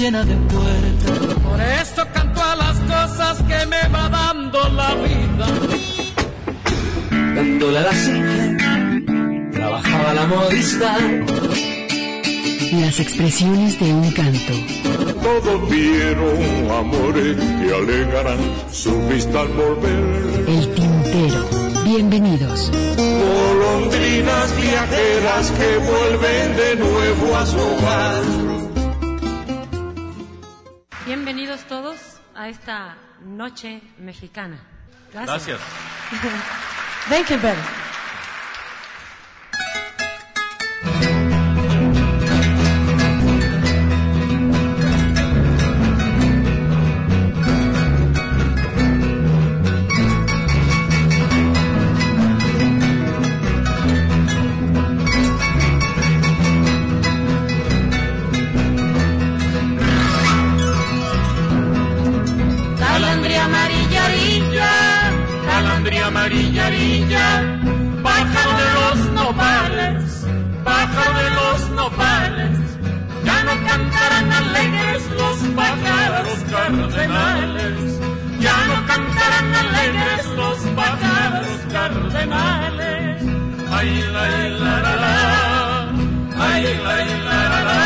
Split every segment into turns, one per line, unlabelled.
llena de puertas.
Por eso canto a las cosas que me va dando la vida.
Dándole a la simple, trabajaba la modista.
Las expresiones de un canto.
Todos vieron amores que alegarán su vista al volver.
El tintero. Bienvenidos.
Golondrinas viajeras que vuelven de nuevo a su hogar.
Bienvenidos todos a esta noche mexicana.
Gracias.
Thank you, Ben.
Cardenales. Ay, la, la, la, la, ay, la, la, la, la,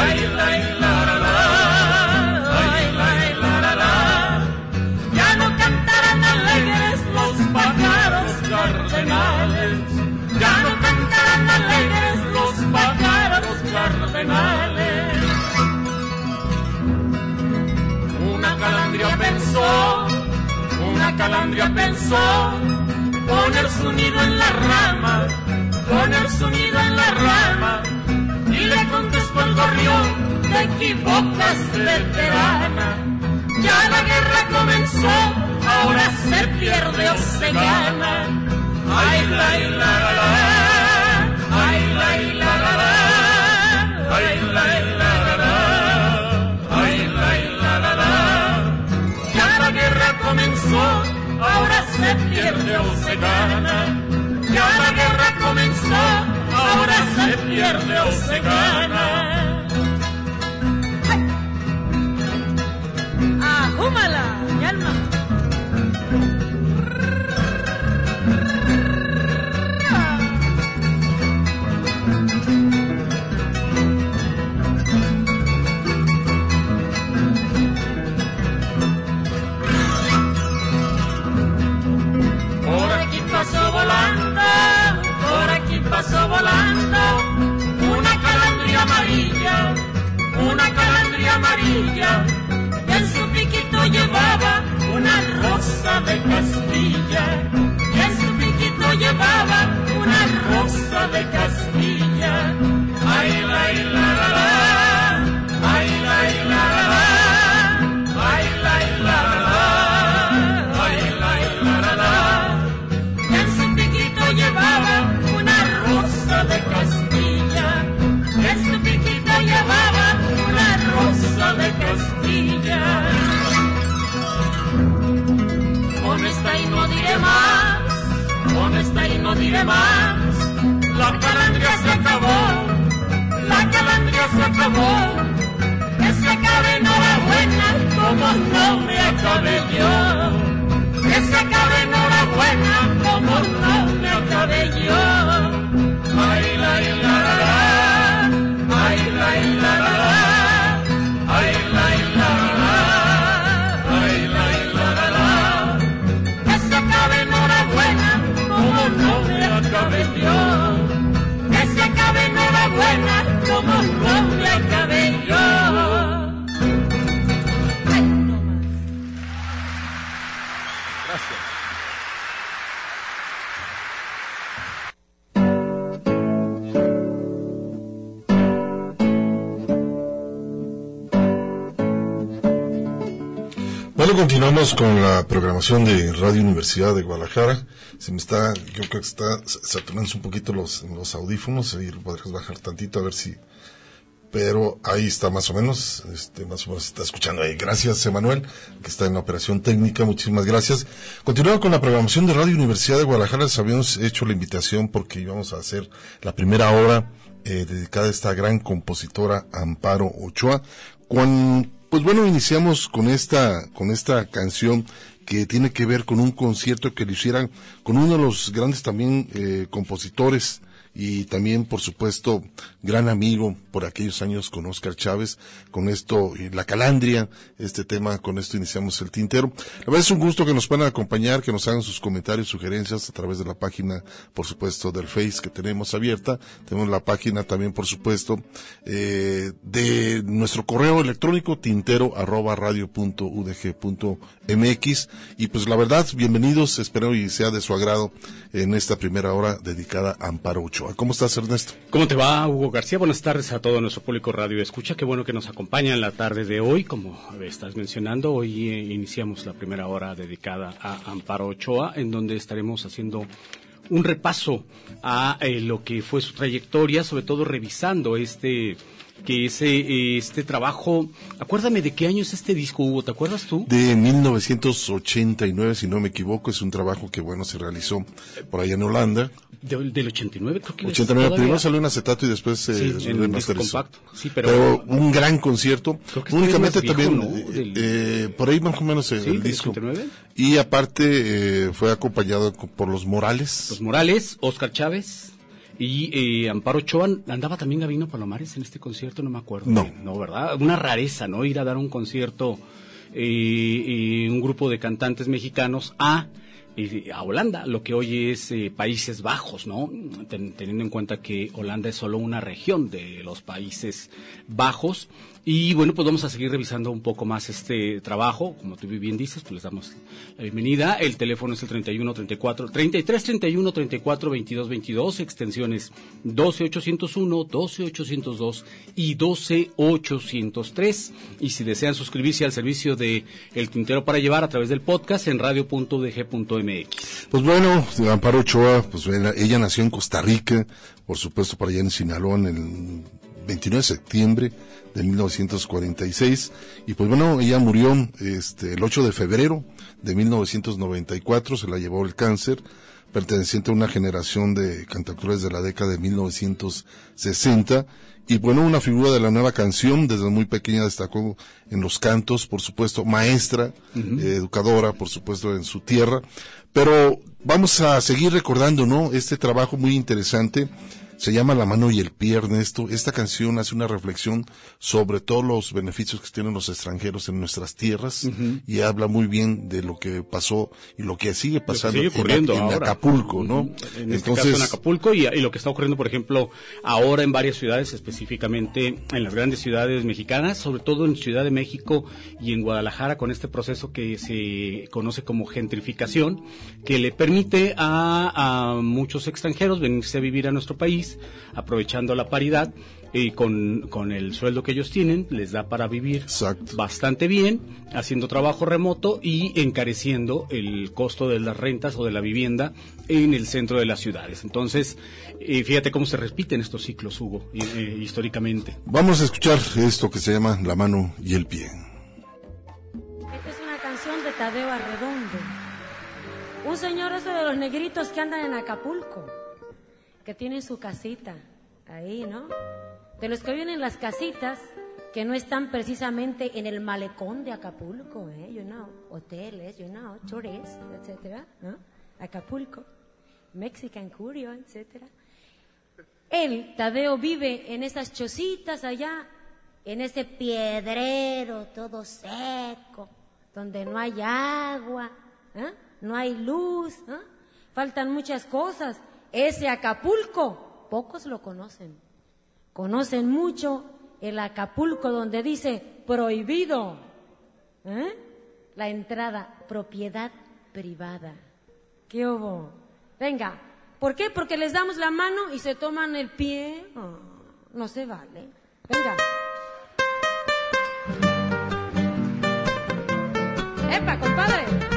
ay, la, la, la, la. Ay, la, la, la, la. Ya no cantarán alegres los pájaros cardenales. Ya no cantarán alegres los pájaros cardenales. Una calandria pensó, una calandria pensó poner su nido en la rama, poner su nido en la rama. Y le contestó el gorrión, te equivocas, veterana. Ya la guerra comenzó, ahora se pierde o se gana. Ay, la, la, la, la, ay, la, la, la, la, ay, la, ahora se pierde o se gana. Ya la guerra comenzó, ahora se pierde o se gana.
¡Ajúmala,
pasó volando, una calandria amarilla, una calandria amarilla, en su piquito llevaba una rosa de Castilla, que en su piquito llevaba una rosa de Castilla. Ay, la, la, la, la, ay, la, la,
continuamos con la programación de Radio Universidad de Guadalajara. Se me está, yo creo que está saturándose un poquito los, audífonos, y podrías bajar tantito a ver si, pero ahí está más o menos, este, más o menos se está escuchando ahí. Gracias, Emanuel, que está en la operación técnica, muchísimas gracias. Continuando con la programación de Radio Universidad de Guadalajara, les habíamos hecho la invitación porque íbamos a hacer la primera hora eh, dedicada a esta gran compositora Amparo Ochoa. Cuando, pues bueno, iniciamos con esta, con esta canción que tiene que ver con un concierto que le hicieran con uno de los grandes también eh, compositores y también, por supuesto, gran amigo por aquellos años con Oscar Chávez, con esto, La Calandria, este tema, con esto iniciamos el tintero. La verdad es un gusto que nos puedan acompañar, que nos hagan sus comentarios, sugerencias a través de la página, por supuesto, del Face que tenemos abierta. Tenemos la página también, por supuesto, eh, de nuestro correo electrónico, tintero arroba radio punto punto mx. Y pues la verdad, bienvenidos, espero y sea de su agrado en esta primera hora dedicada a Amparo Ochoa. ¿Cómo estás, Ernesto?
¿Cómo te va, Hugo García? Buenas tardes a todo nuestro público radio escucha. Qué bueno que nos acompaña en la tarde de hoy. Como estás mencionando, hoy eh, iniciamos la primera hora dedicada a Amparo Ochoa, en donde estaremos haciendo un repaso a eh, lo que fue su trayectoria, sobre todo revisando este que ese este trabajo, acuérdame de qué año es este disco, Hugo, ¿te acuerdas tú?
De 1989, si no me equivoco, es un trabajo que bueno se realizó por allá en Holanda.
De- del 89, creo que
89
todavía-
primero salió en acetato y después se
Sí, un disco
remasterizó.
compacto. Sí, pero,
Pero un gran concierto.
Creo que este
Únicamente
viejo,
también,
¿no?
eh,
Del-
eh, por ahí más o menos eh,
Sí,
el disco.
89.
Y aparte eh, fue acompañado co- por los Morales.
Los Morales, Oscar Chávez y eh, Amparo Ochoa. ¿Andaba también Gabino Palomares en este concierto? No me acuerdo.
No.
bien, No, ¿verdad? Una rareza, ¿no? Ir a dar un concierto, eh, eh, un grupo de cantantes mexicanos a, eh, a Holanda, lo que hoy es eh, Países Bajos, ¿no? Ten- teniendo en cuenta que Holanda es solo una región de los Países Bajos. Y bueno, pues vamos a seguir revisando un poco más este trabajo. Como tú bien dices, pues les damos la bienvenida. El teléfono es el 31 34 33 31 34 22 22, extensiones 12 801, 12 802 y 12 803. Y si desean suscribirse al servicio de El Tintero para Llevar a través del podcast en radio.udg.mx.
Pues bueno, Amparo Ochoa, pues ella nació en Costa Rica, por supuesto para allá en Sinaloa en el 29 de septiembre de 1946 y pues bueno, ella murió este el 8 de febrero de 1994, se la llevó el cáncer, perteneciente a una generación de cantautores de la década de 1960 y bueno, una figura de la nueva canción, desde muy pequeña destacó en los cantos, por supuesto, maestra, eh, educadora, por supuesto, en su tierra. Pero vamos a seguir recordando, ¿no? Este trabajo muy interesante. Se llama La mano y el pie, Ernesto. Esta canción hace una reflexión sobre todos los beneficios que tienen los extranjeros en nuestras tierras y habla muy bien de lo que pasó y lo que sigue pasando
sigue ocurriendo
en
ahora.
Acapulco, ¿no?
En este caso en Acapulco y, y lo que está ocurriendo, por ejemplo, ahora en varias ciudades, específicamente en las grandes ciudades mexicanas, sobre todo en Ciudad de México y en Guadalajara, con este proceso que se conoce como gentrificación, que le permite a, a muchos extranjeros venirse a vivir a nuestro país, aprovechando la paridad. Y con, con el sueldo que ellos tienen, les da para vivir
Exacto.
bastante bien, haciendo trabajo remoto y encareciendo el costo de las rentas o de la vivienda en el centro de las ciudades. Entonces, eh, fíjate cómo se repiten estos ciclos, Hugo, eh, históricamente.
Vamos a escuchar esto que se llama La mano y el pie.
Esta es una canción de Tadeo Arredondo. Un señor ese de los negritos que andan en Acapulco, que tienen su casita ahí, ¿no? De los que viven en las casitas que no están precisamente en el malecón de Acapulco, ¿eh? You know, hoteles, you know, tourists, etcétera, ¿no? Acapulco, Mexican Curio, etcétera. Él, Tadeo, vive en esas chocitas allá, en ese piedrero todo seco, donde no hay agua, ¿eh? no hay luz, ¿eh? faltan muchas cosas. Ese Acapulco, pocos lo conocen. Conocen mucho el Acapulco donde dice prohibido ¿eh? la entrada, propiedad privada. ¿Qué hubo? Venga, ¿por qué? Porque les damos la mano y se toman el pie. No se vale. Venga. ¡Epa, compadre!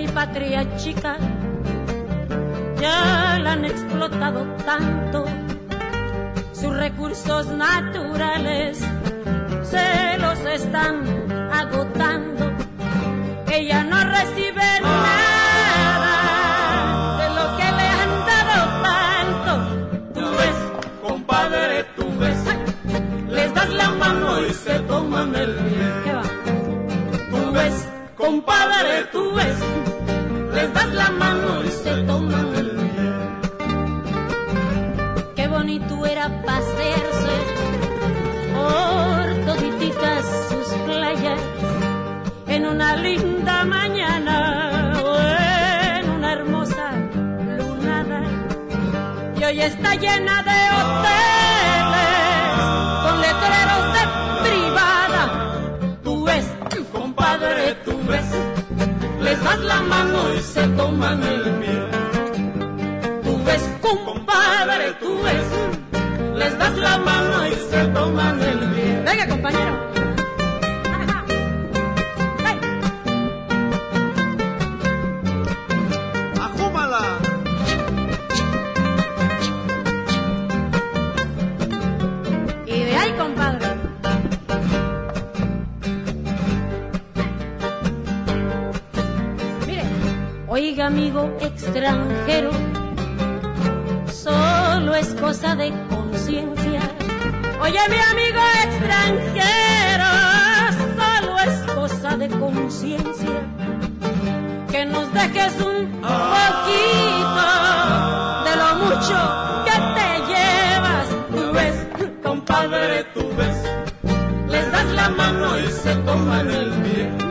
Mi patria chica, ya la han explotado tanto sus recursos naturales se los están agotando. Ella no recibe nada de lo que le han dado tanto.
Tú ves, compadre, tú ves, les das la mano y se toman el pie.
¿Qué va?
Tú ves, compadre, tú ves, les das la mano y se toman el pie.
Qué bonito era pasearse por todititas sus playas en una linda mañana o en una hermosa lunada. Y hoy está llena de
das la mano y se toman el pie. Tú ves, compadre, tú ves, les das la mano y se
amigo extranjero, solo es cosa de conciencia. Oye, mi amigo extranjero, solo es cosa de conciencia. Que nos dejes un poquito de lo mucho que te llevas. Tú ves,
Compadre, tú ves, les das la mano y se toman el pie.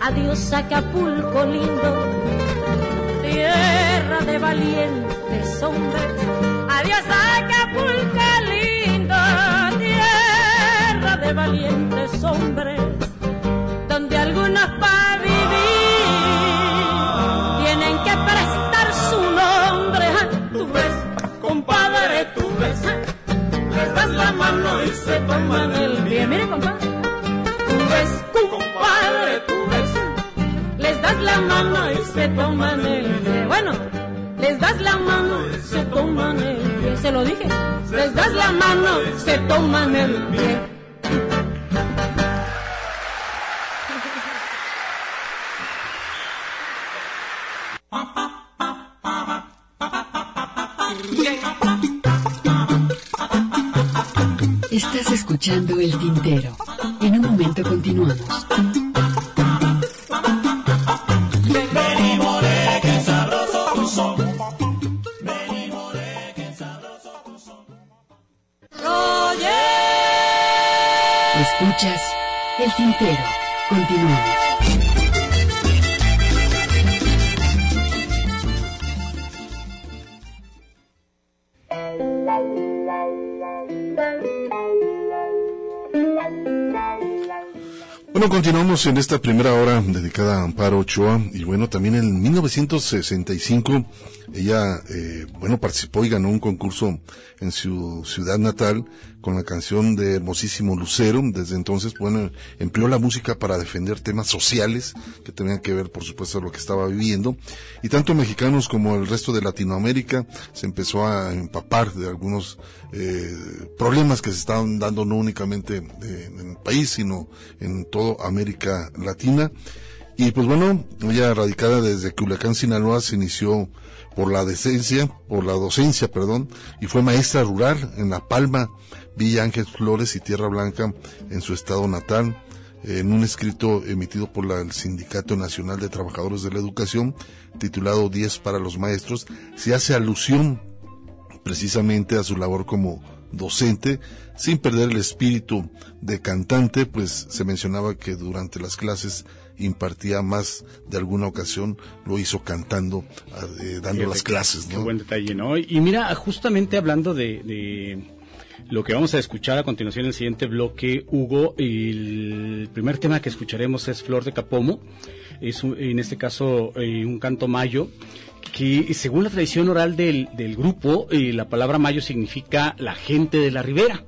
Adiós Acapulco lindo, tierra de valientes hombres. Adiós Acapulco lindo, tierra de valientes hombres, donde algunos para
y se toman el pie.
Bien, mire compadre,
Tú ves, compadre, tú ves, les das la mano y se toman el pie.
bueno, les das la mano,
Se toman el pie.
se lo dije.
Les das la mano, se toman el pie.
Escuchando El Tintero. En un momento continuamos.
Bueno, continuamos en esta primera hora dedicada a Amparo Ochoa y bueno, también en 1965 ella, eh, bueno, participó y ganó un concurso en su ciudad natal con la canción de Hermosísimo Lucero. Desde entonces, bueno, empleó la música para defender temas sociales que tenían que ver, por supuesto, lo que estaba viviendo. Y tanto mexicanos como el resto de Latinoamérica se empezó a empapar de algunos eh, problemas que se estaban dando no únicamente eh, en el país, sino en América Latina. Y pues bueno, ella radicada desde Culiacán, Sinaloa, se inició por la decencia, por la docencia, perdón, y fue maestra rural en La Palma, Villa Ángel Flores y Tierra Blanca en su estado natal. En un escrito emitido por el Sindicato Nacional de Trabajadores de la Educación, titulado 10 para los maestros, se hace alusión precisamente a su labor como docente, sin perder el espíritu de cantante, pues se mencionaba que durante las clases impartía más de alguna ocasión, lo hizo cantando, ah, eh, dando las
qué-
clases,
Qué
¿no?
buen detalle, ¿no? Y mira, justamente hablando de, de lo que vamos a escuchar a continuación en el siguiente bloque, Hugo, el primer tema que escucharemos es Flor de Capomo, es un- en este caso eh, un canto mayo, que según la tradición oral del, del grupo, eh, la palabra mayo significa la gente de la ribera.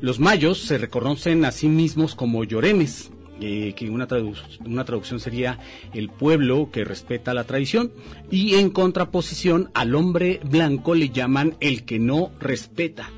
Los mayos se reconocen a sí mismos como llorenes, eh, que una, una traducción sería el pueblo que respeta la tradición, y en contraposición al hombre blanco le llaman el que no respeta.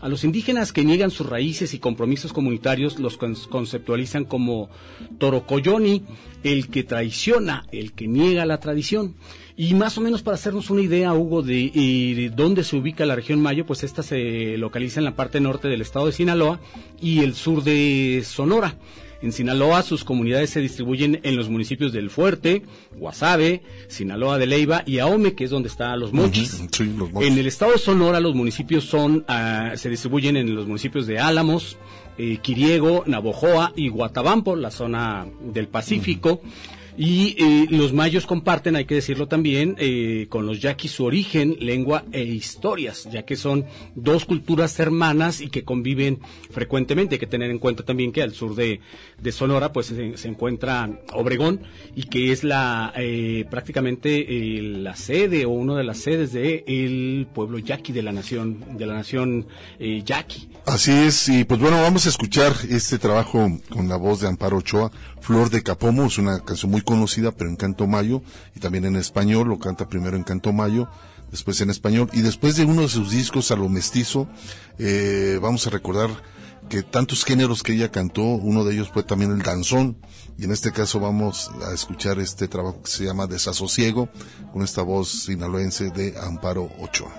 A los indígenas que niegan sus raíces y compromisos comunitarios los conceptualizan como torocoyoni, el que traiciona, el que niega la tradición. Y más o menos para hacernos una idea, Hugo, de, dónde se ubica la región Mayo, pues esta se localiza en la parte norte del estado de Sinaloa y el sur de Sonora. En Sinaloa sus comunidades se distribuyen en los municipios del Fuerte, Guasave, Sinaloa de Leiva y Ahome, que es donde están los mochis. En el estado de Sonora los municipios son, ah, se distribuyen en los municipios de Álamos, eh, Quiriego, Navojoa y Guatabampo, la zona del Pacífico. Y eh, los mayos comparten, hay que decirlo también, eh, con los yaquis su origen, lengua e historias, ya que son dos culturas hermanas y que conviven frecuentemente. Hay que tener en cuenta también que al sur de, Sonora pues se, encuentra Obregón y que es la eh, prácticamente la sede o una de las sedes de el pueblo yaqui de la nación de la nación yaqui.
Así es y pues bueno vamos a escuchar este trabajo con la voz de Amparo Ochoa Flor de Capomo es una canción muy conocida, pero en canto mayo, y también en español, lo canta primero en canto mayo, después en español, y después de uno de sus discos a lo mestizo, eh, vamos a recordar que tantos géneros que ella cantó, uno de ellos fue también el danzón, y en este caso vamos a escuchar este trabajo que se llama Desasosiego, con esta voz sinaloense de Amparo Ochoa.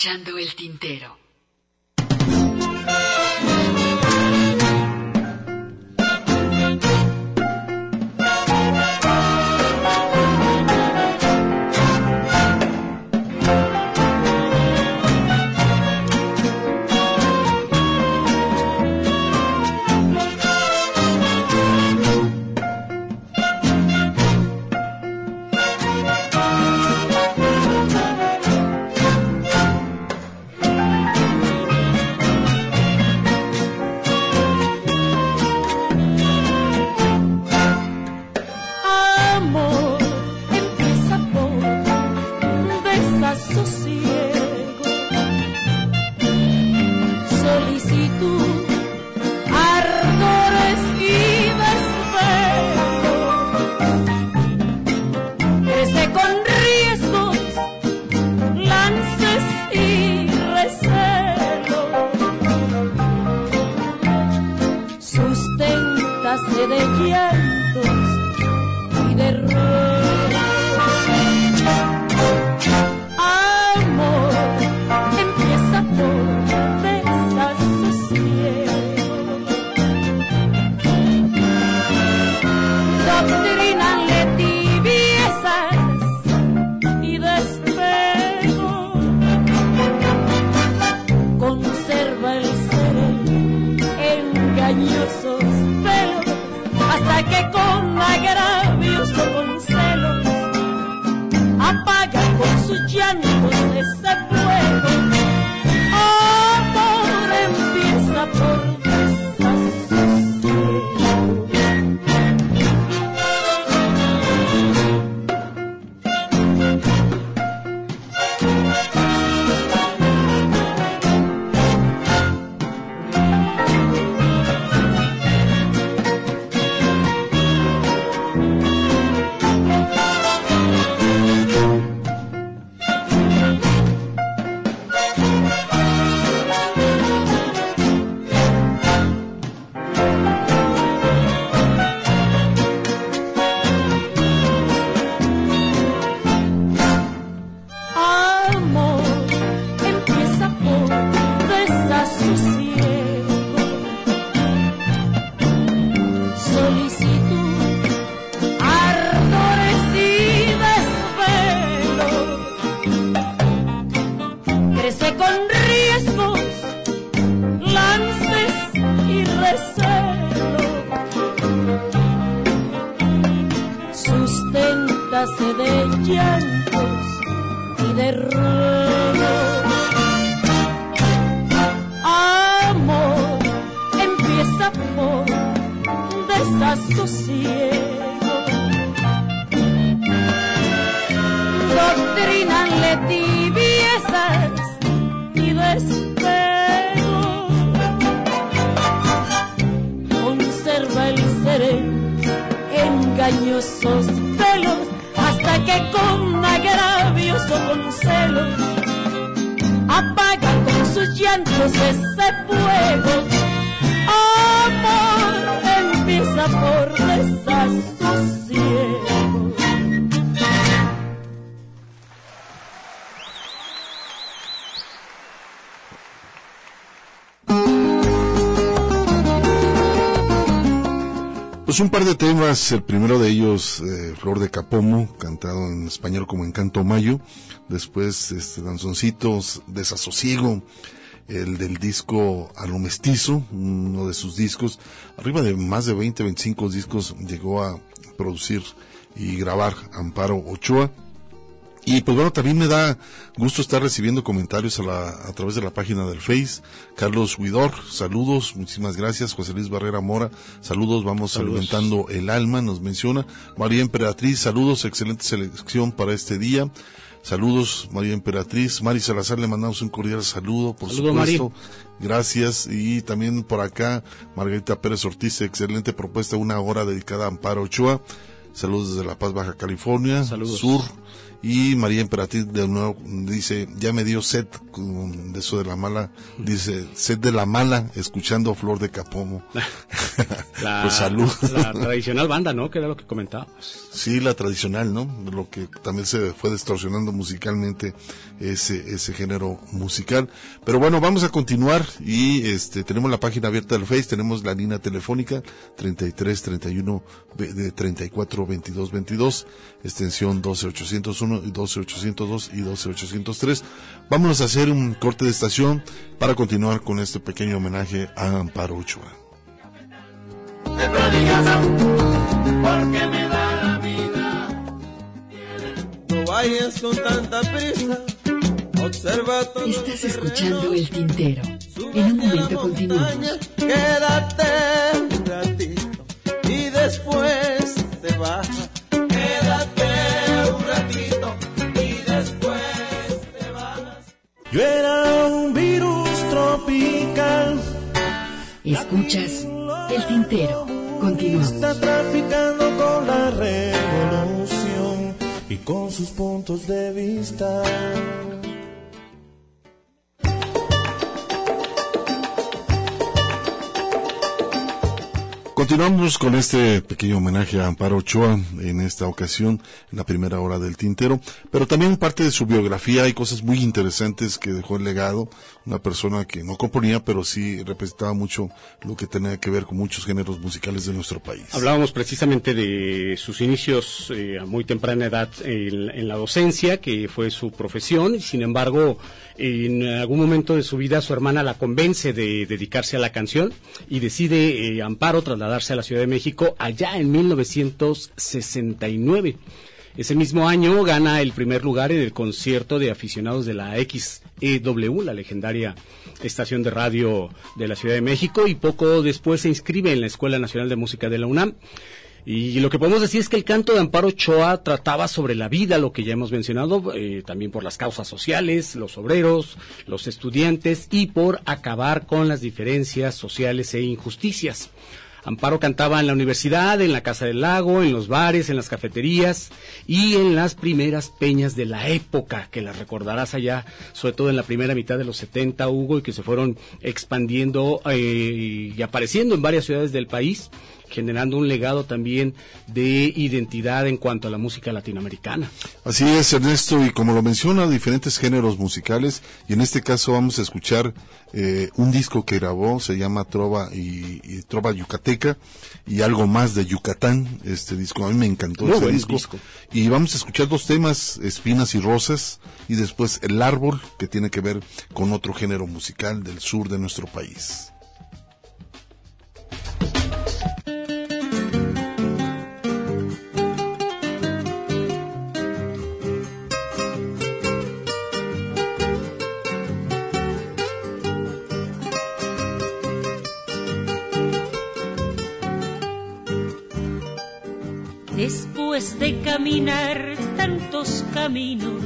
Escuchando el tintero.
De llantos y de ruego. Amor empieza por desasosiego. Doctrinale tibiezas y despego. Conserva el ser engañosos que con agravios o con celos apaga con sus llantos ese fuego. Amor empieza por desasosiego.
Un par de temas, el primero de ellos, eh, Flor de Capomo, cantado en español como Encanto Mayo, después este Danzoncitos, Desasosiego, el del disco A lo Mestizo, uno de sus discos, arriba de más de 20, 25 discos llegó a producir y grabar Amparo Ochoa. Y pues bueno, también me da gusto estar recibiendo comentarios a, la, a través de la página del Face. Carlos Huidor, saludos, muchísimas gracias. José Luis Barrera Mora, saludos, vamos
Saludos.
alimentando el alma, nos menciona. María Emperatriz, saludos, excelente selección para este día. Saludos, María Emperatriz. Mari Salazar, le mandamos un cordial saludo, por
Saludo,
supuesto. Gracias. Y también por acá, Margarita Pérez Ortiz, excelente propuesta, una hora dedicada a Amparo Ochoa. Saludos desde La Paz, Baja California.
Saludos.
Sur. Y María Emperatriz de nuevo dice, ya me dio sed de eso de la mala, dice, sed de la mala, escuchando Flor de Capomo.
La,
pues salud.
La tradicional banda, ¿no? Que era lo que comentábamos.
Sí, la tradicional, ¿no? Lo que también se fue distorsionando musicalmente ese, ese género musical. Pero bueno, vamos a continuar y este, tenemos la página abierta del Face, tenemos la línea telefónica 33 31 de 34 22 22, extensión 12 801 y 12 802 y 12 803. Vámonos a hacer un corte de estación para continuar con este pequeño homenaje a Amparo Ochoa.
porque me vayas con tanta prisa. Observa todo
Estás escuchando el tintero. En un momento continuamos.
Quédate un ratito y después te vas. Quédate un ratito y después te vas. Yo era un virus tropical.
Escuchas el tintero. Continuamos.
Está traficando con la revolución con sus puntos de vista.
Continuamos con este pequeño homenaje a Amparo Ochoa en esta ocasión, en la primera hora del tintero, pero también parte de su biografía hay cosas muy interesantes que dejó el legado, una persona que no componía, pero sí representaba mucho lo que tenía que ver con muchos géneros musicales de nuestro país.
Hablábamos precisamente de sus inicios eh, a muy temprana edad en, en la docencia, que fue su profesión, y sin embargo, en algún momento de su vida su hermana la convence de dedicarse a la canción y decide eh, Amparo trasladarse a la Ciudad de México allá en 1969. Ese mismo año gana el primer lugar en el concierto de aficionados de la XEW, la legendaria estación de radio de la Ciudad de México, y poco después se inscribe en la Escuela Nacional de Música de la UNAM. Y lo que podemos decir es que el canto de Amparo Ochoa trataba sobre la vida, lo que ya hemos mencionado, eh, también por las causas sociales, los obreros, los estudiantes y por acabar con las diferencias sociales e injusticias. Amparo cantaba en la universidad, en la Casa del Lago, en los bares, en las cafeterías y en las primeras peñas de la época, que las recordarás allá, sobre todo en la primera mitad de los 70, Hugo, y que se fueron expandiendo eh, y apareciendo en varias ciudades del país generando un legado también de identidad en cuanto a la música latinoamericana.
Así es, Ernesto, y como lo menciona, diferentes géneros musicales, y en este caso vamos a escuchar eh, un disco que grabó, se llama Trova y, y, Trova Yucateca, y algo más de Yucatán, este disco, a mí me encantó
Muy
ese disco.
disco.
Y vamos a escuchar dos temas, Espinas y Rosas, y después El Árbol, que tiene que ver con otro género musical del sur de nuestro país.
Después de caminar tantos caminos,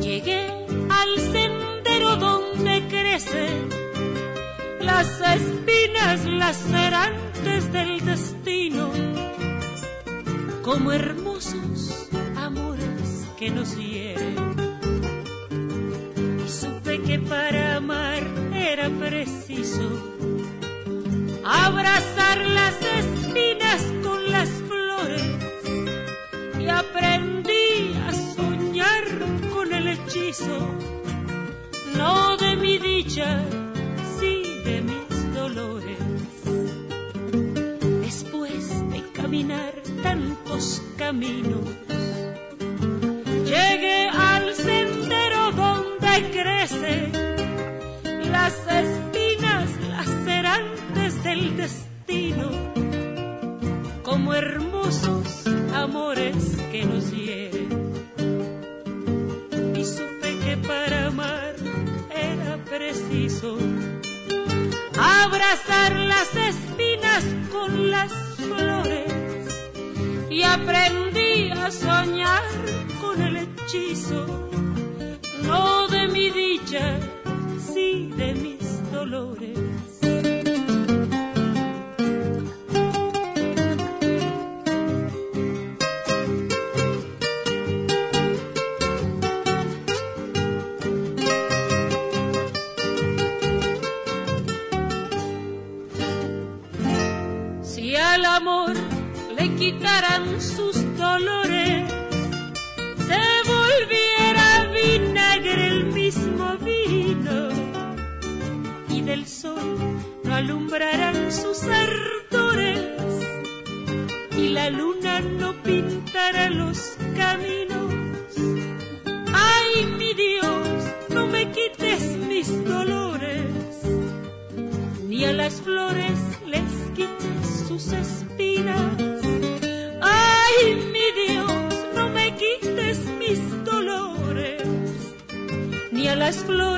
llegué al sendero donde crecen las espinas lacerantes del destino, como hermosos amores que nos hieren. Y supe que para amar era preciso abrazar las espinas con las flores y aprendí a soñar con el hechizo, no de mi dicha, sí de mis dolores. Después de caminar tantos caminos, llegué al sendero donde crecen las espinas lacerantes del destino, como hermosos amores que nos hieren. Y supe que para amar era preciso abrazar las espinas con las flores y aprendí a soñar con el hechizo, no de mi dicha, sí de mis dolores. alumbrarán sus ardores y la luna no pintará los caminos. Ay, mi Dios, no me quites mis dolores, ni a las flores les quites sus espinas. Ay, mi Dios, no me quites mis dolores, ni a las flores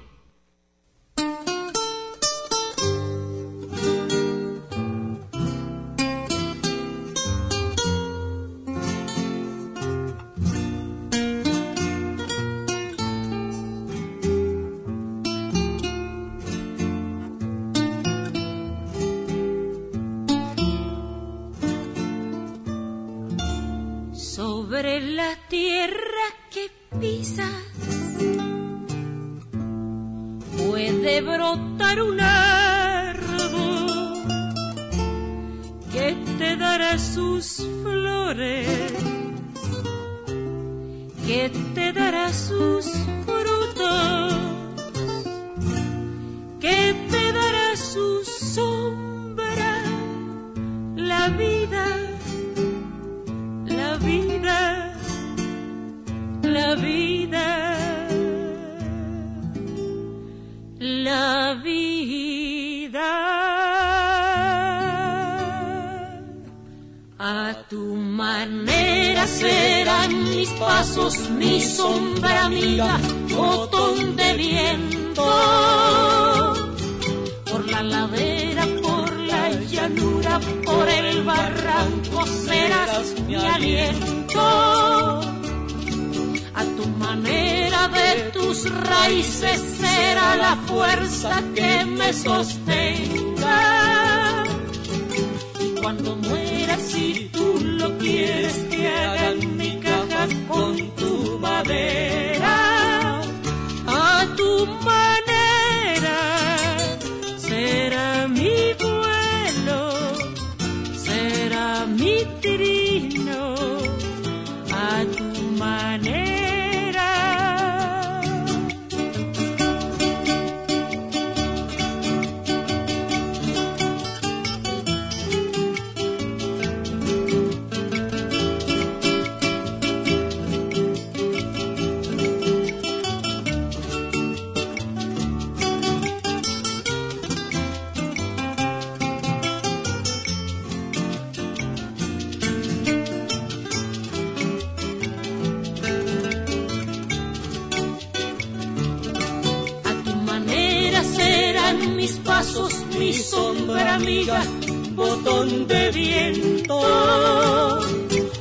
de viento.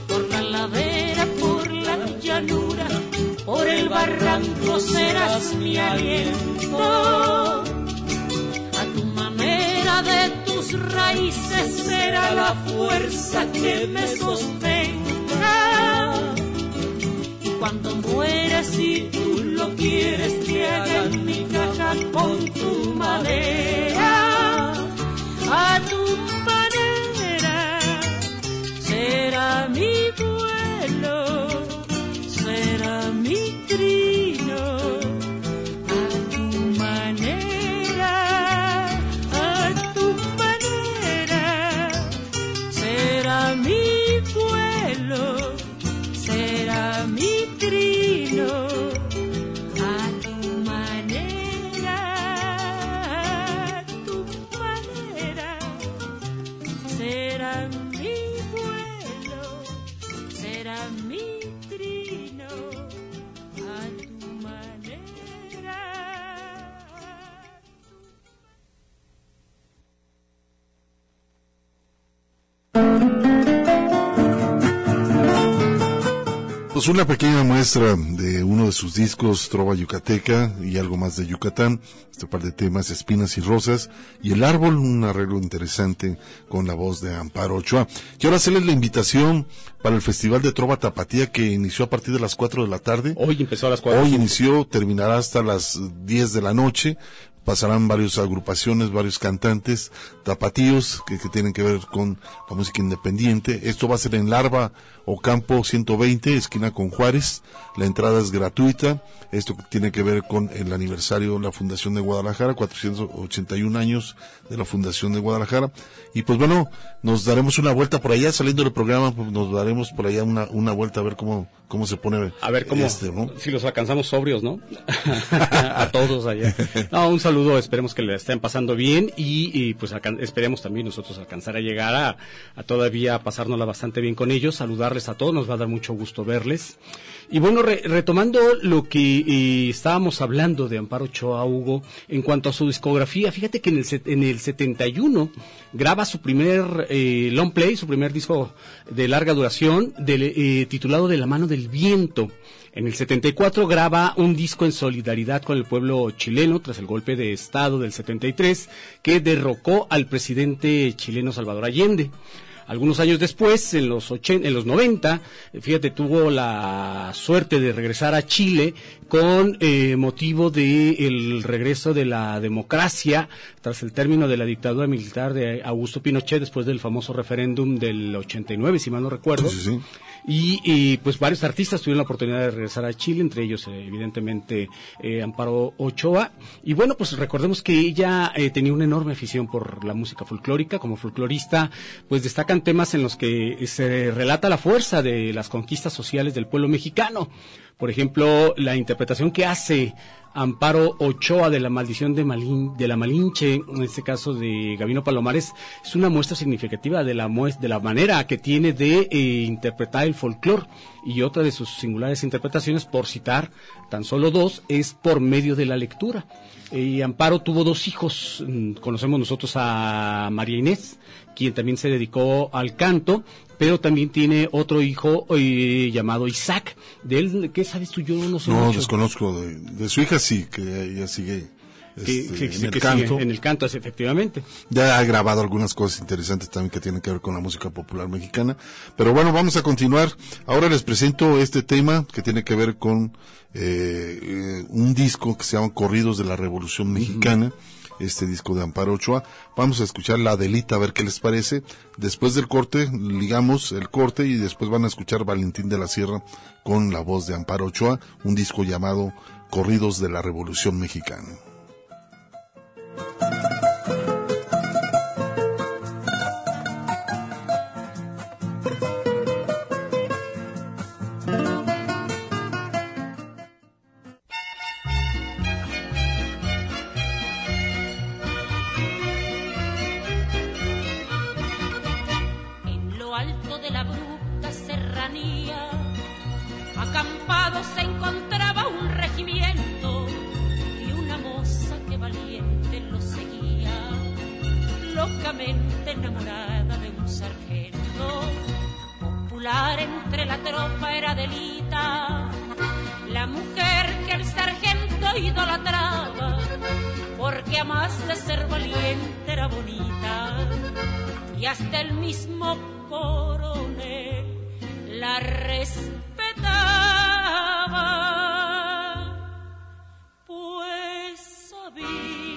Por la ladera, por la llanura, por el barranco serás mi aliento. A tu manera de tus raíces será la fuerza que me sostenga. Y cuando
muera, muestra de uno de sus discos, Trova Yucateca y algo más de Yucatán, este par de temas, Espinas y Rosas, y El Árbol, un arreglo interesante con la voz de Amparo Ochoa. Quiero hacerles la invitación para el Festival de Trova Tapatía que inició a partir de las 4 de la tarde.
Hoy empezó a las 4.
Hoy inició, terminará hasta las 10 de la noche pasarán varias agrupaciones, varios cantantes, tapatíos que, que, tienen que ver con la música independiente. Esto va a ser en Larva o Campo 120, esquina con Juárez. La entrada es gratuita. Esto tiene que ver con el aniversario de la Fundación de Guadalajara, 481 años de la Fundación de Guadalajara. Y pues bueno, nos daremos una vuelta por allá, saliendo del programa, pues nos daremos por allá una, una vuelta a ver cómo, cómo se pone.
A ver cómo, este, ¿no? si los alcanzamos sobrios, ¿no? a todos allá. No, un saludo, esperemos que le estén pasando bien y, y pues esperemos también nosotros alcanzar a llegar a, a todavía pasárnosla bastante bien con ellos, saludarles a todos, nos va a dar mucho gusto verles. Y bueno, re, retomando lo que eh, estábamos hablando de Amparo Ochoa, Hugo, en cuanto a su discografía, fíjate que en el, en el 71 graba su primer eh, long play, su primer disco de larga duración, de, eh, titulado De la mano del viento. En el 74 graba un disco en solidaridad con el pueblo chileno tras el golpe de Estado del 73 que derrocó al presidente chileno Salvador Allende. Algunos años después, en los, 80, en los 90, fíjate, tuvo la suerte de regresar a Chile con eh, motivo del el regreso de la democracia tras el término de la dictadura militar de Augusto Pinochet después del famoso referéndum del 89, si mal no recuerdo. Y, y, pues varios artistas tuvieron la oportunidad de regresar a Chile, entre ellos eh, evidentemente eh, Amparo Ochoa. Y bueno, pues recordemos que ella eh, tenía una enorme afición por la música folclórica. Como folclorista, pues destacan temas en los que se relata la fuerza de las conquistas sociales del pueblo mexicano. Por ejemplo, la interpretación que hace Amparo Ochoa de la maldición de, Malin, de la Malinche, en este caso de Gabino Palomares, es una muestra significativa de la, de la manera que tiene de eh, interpretar el folclore. Y otra de sus singulares interpretaciones, por citar tan solo dos, es por medio de la lectura. Y Amparo tuvo dos hijos, mm, conocemos nosotros a María Inés, quien también se dedicó al canto, pero también tiene otro hijo eh, llamado Isaac. De él, ¿qué sabes tú? Yo no sé.
No,
mucho.
desconozco. De, de, su hija sí, que ella sigue.
Que, este, que, en, el canto. En el canto, efectivamente.
Ya ha grabado algunas cosas interesantes también que tienen que ver con la música popular mexicana. Pero bueno, vamos a continuar. Ahora les presento este tema que tiene que ver con eh, eh, un disco que se llama Corridos de la Revolución Mexicana. Este disco de Amparo Ochoa. Vamos a escuchar la Adelita a ver qué les parece. Después del corte, ligamos el corte y después van a escuchar Valentín de la Sierra con la voz de Amparo Ochoa, un disco llamado Corridos de la Revolución Mexicana.
Enamorada de un sargento. Popular entre la tropa era Delita, la mujer que el sargento idolatraba, porque a más de ser valiente era bonita. Y hasta el mismo coronel la respetaba, pues sabía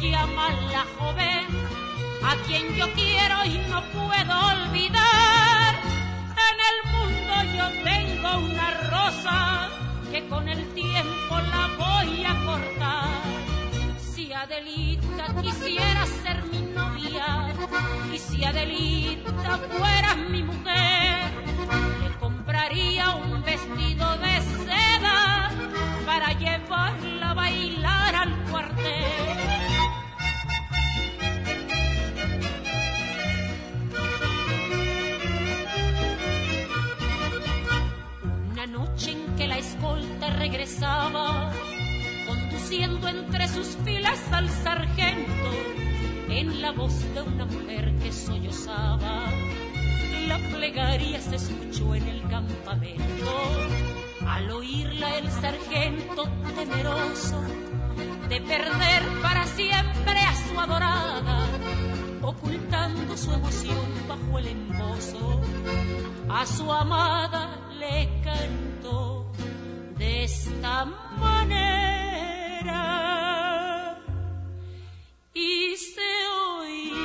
llama la joven a quien yo quiero y no puedo olvidar. En el mundo yo tengo una rosa que con el tiempo la voy a cortar. Si Adelita quisiera ser mi novia y si Adelita fuera mi mujer, le compraría un vestido de seda para llevarla a bailar al cuartel. Regresaba, conduciendo entre sus filas al sargento, en la voz de una mujer que sollozaba. La plegaria se escuchó en el campamento. Al oírla el sargento temeroso de perder para siempre a su adorada, ocultando su emoción bajo el embozo, a su amada le cantó esta manera y se oía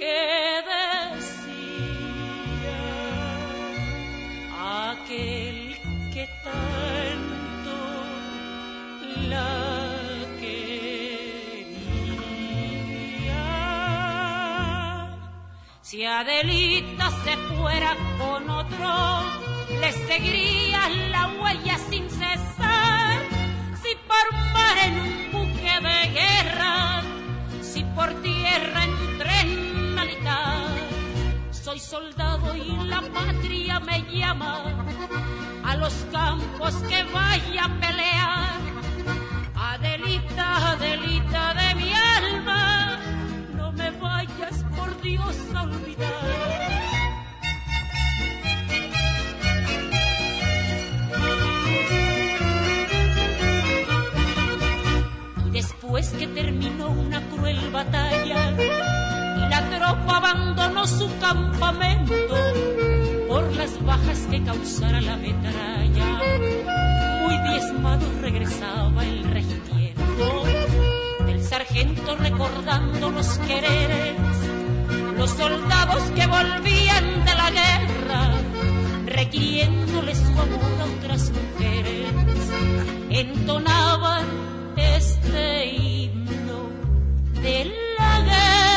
que decía aquel que tanto la quería. Si Adelita se fuera con otro, le seguiría la huella sin cesar. Si por mar en un buque de guerra, si por tierra en un tren militar, soy soldado y la patria me llama a los campos que vaya a pelear. Adelita, Adelita de mi alma, no me vayas por Dios a olvidar. Después que terminó una cruel batalla y la tropa abandonó su campamento por las bajas que causara la metralla, muy diezmado regresaba el regimiento del sargento recordando los quereres, los soldados que volvían de la guerra, requiriéndole su amor a otras mujeres, entonaban este himno de la guerra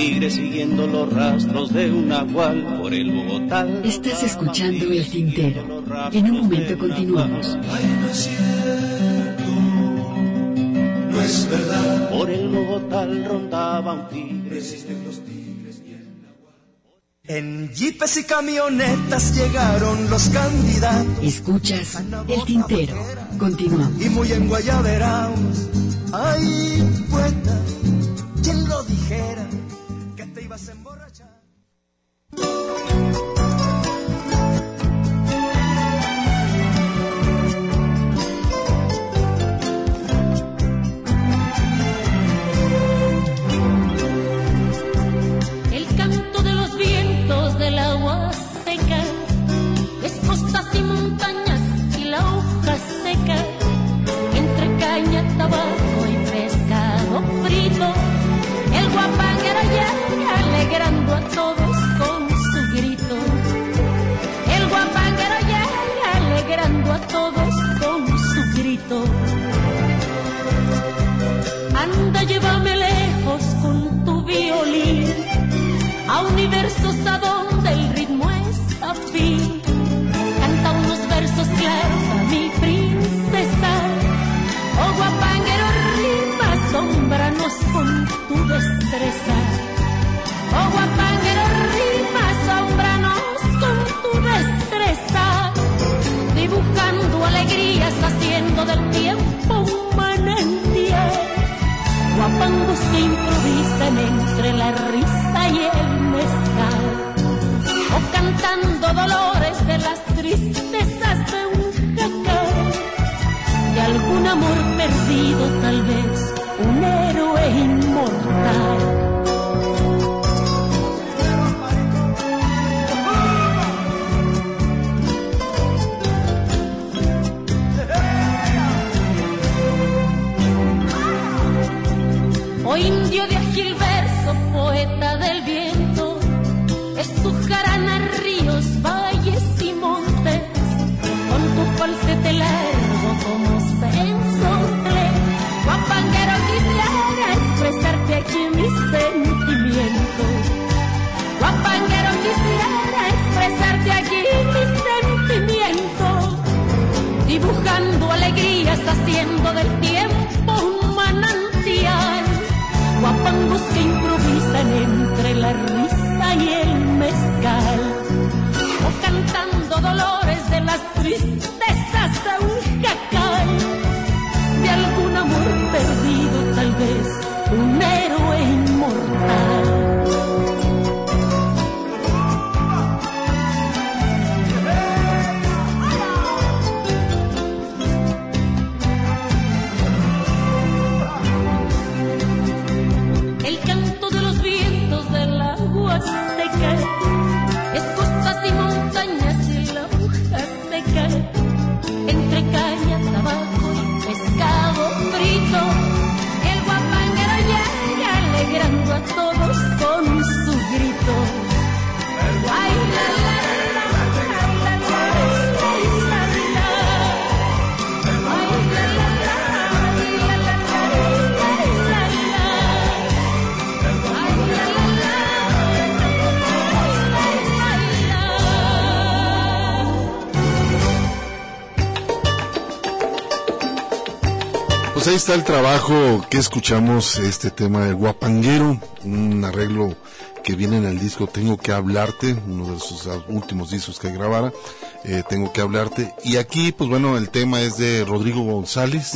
tigre siguiendo los rastros de un nahual. Por el Bogotá.
Estás escuchando El Tintero. En un momento continuamos.
No es verdad.
Por el Bogotá rondaba un tigre.
En jeepes y camionetas llegaron los candidatos
Escuchas El Tintero. Continuamos.
y muy enguayaberaos. Ay, poeta, ¿quién lo dijera
improvisan entre la risa y el mezcal, o cantando dolores de las tristezas de un cacao, de algún amor perdido tal vez, un héroe
ahí está el trabajo que escuchamos, este tema del guapanguero, un arreglo que viene en el disco Tengo que hablarte, uno de sus últimos discos que grabara, eh, Tengo que hablarte. Y aquí, pues bueno, el tema es de Rodrigo González,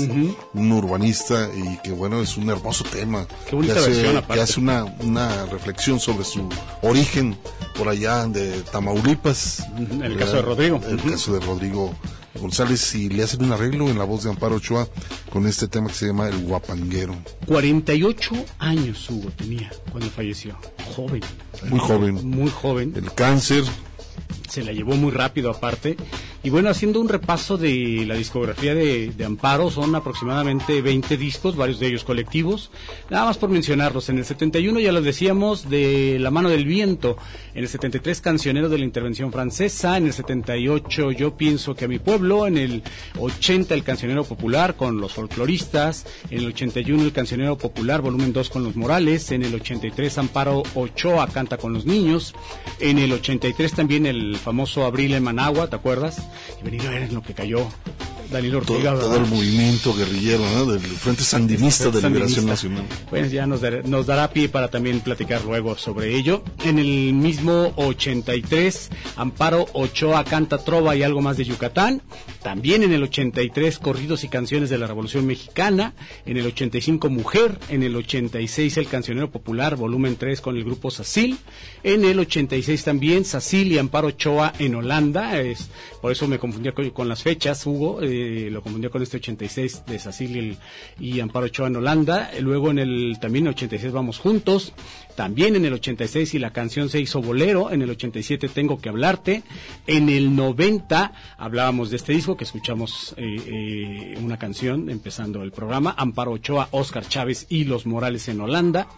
un urbanista y que bueno, es un hermoso tema.
Qué bonita
que hace,
versión, aparte.
que hace una, una reflexión sobre su origen por allá de Tamaulipas.
En el caso de Rodrigo.
El
Ujú.
caso de Rodrigo González y le hacen un arreglo en la voz de Amparo Ochoa con este tema que se llama El Guapanguero.
48 años Hugo tenía cuando falleció. Joven.
Muy joven.
Muy joven.
El cáncer,
se la llevó muy rápido aparte. Y bueno, haciendo un repaso de la discografía de, Amparo, son aproximadamente 20 discos, varios de ellos colectivos. Nada más por mencionarlos, en el 71 ya los decíamos de La mano del viento, en el 73 Cancionero de la Intervención Francesa, en el 78 Yo pienso que a mi pueblo, en el 80 El Cancionero Popular con los folcloristas, en el 81 El Cancionero Popular volumen 2 con los Morales, en el 83 Amparo Ochoa canta con los niños, en el 83 también el famoso Abril en Managua, ¿te acuerdas? Y venido a ver en lo que cayó Daniel
todo,
Ortega.
todo
¿verdad?
el movimiento guerrillero ¿no? del Frente Sandinista de Liberación
Sandinista.
Nacional.
Pues ya nos, dar- nos dará pie para también platicar luego sobre ello. En el mismo 83, Amparo Ochoa canta trova y algo más de Yucatán. También en el 83, corridos y canciones de la Revolución Mexicana. En el 85, Mujer. En el 86, El Cancionero Popular, volumen 3 con el grupo Sacil. En el 86 también, Sacil y Amparo Ochoa en Holanda. Es, por eso me confundía con, las fechas, Hugo. eh, lo confundía con este 86 de Sacil y, Amparo Ochoa en Holanda. Luego en el también en el 86 vamos juntos. También en el 86 y la canción se hizo bolero. En el 87 tengo que hablarte. En el 90 hablábamos de este disco que escuchamos eh, eh, una canción empezando el programa. Amparo Ochoa, Oscar Chávez y Los Morales en Holanda.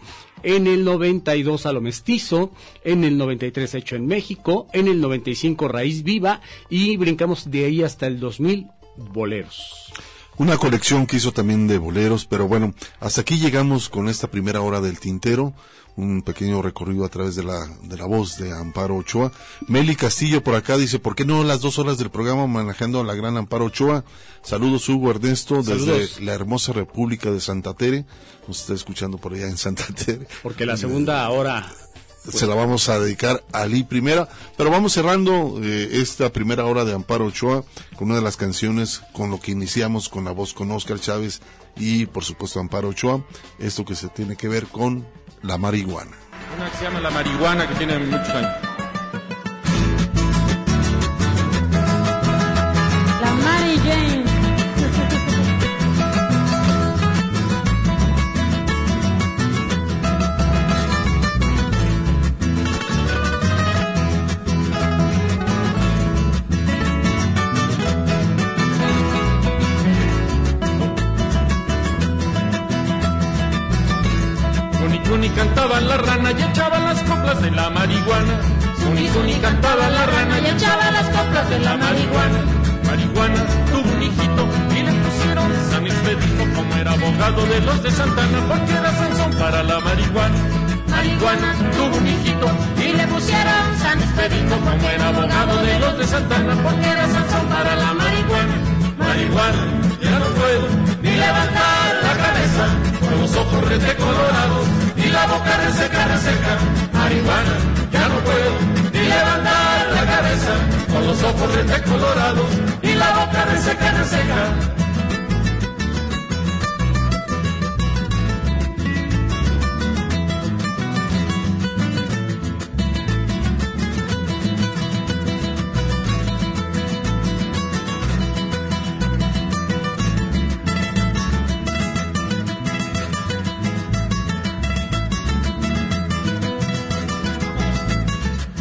En el 92 a lo mestizo. En el 93 hecho en México. En el 95 Raíz Viva. Y brincamos de ahí hasta el 2000 boleros.
Una colección que hizo también de boleros, pero bueno, hasta aquí llegamos con esta primera hora del tintero, un pequeño recorrido a través de la, de la voz de Amparo Ochoa. Meli Castillo por acá dice, ¿por qué no las dos horas del programa manejando a la gran Amparo Ochoa? Saludos Hugo Ernesto desde
Saludos.
la hermosa República de Santa Tere, nos está escuchando por allá en Santa Tere.
Porque la segunda hora
se la vamos a dedicar a Lee Primera, pero vamos cerrando eh, esta primera hora de Amparo Ochoa con una de las canciones con lo que iniciamos con la voz con Oscar Chávez y por supuesto Amparo Ochoa, esto que se tiene que ver con la marihuana.
Una que se llama La Marihuana que tiene muchos años. Cuni Cuni cantaba la rana y echaba las coplas de la marihuana. Cuni Cuni cantaba la rana y echaba las coplas de la marihuana. Marihuana tuvo un hijito y le pusieron San Expedito como era abogado de los de Santana porque era Sansón para la marihuana. Marihuana tuvo un hijito y le pusieron San Expedito como era abogado de los de Santana porque era Sansón para la marihuana. Marihuana, ya no puedo ni levantar la cabeza con los ojos rete colorados y la boca reseca, reseca. Marihuana, ya no puedo ni levantar la cabeza con los ojos rete colorados y la boca reseca, reseca.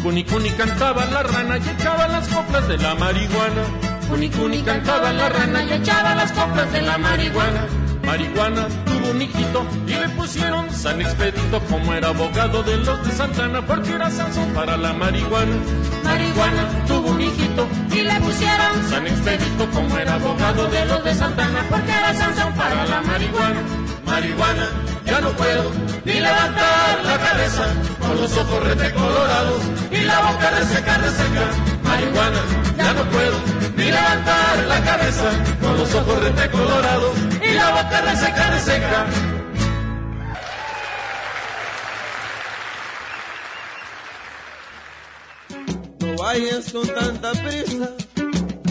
Cuni Cuni cantaba la rana y echaba las coplas de la marihuana. Cuni Cuni cantaba la rana y echaba las coplas de la marihuana. Marihuana tuvo un hijito y le pusieron San Expedito como era abogado de los de Santana porque era Sansón para la marihuana. Marihuana tuvo un hijito y le pusieron San Expedito como era abogado de los de Santana porque era Sansón para la marihuana. Marihuana, ya no puedo ni levantar la cabeza con los ojos rete colorados y la boca reseca, reseca. Marihuana, ya no puedo ni levantar la cabeza con los ojos rete colorados y la boca reseca, reseca.
No vayas con tanta prisa.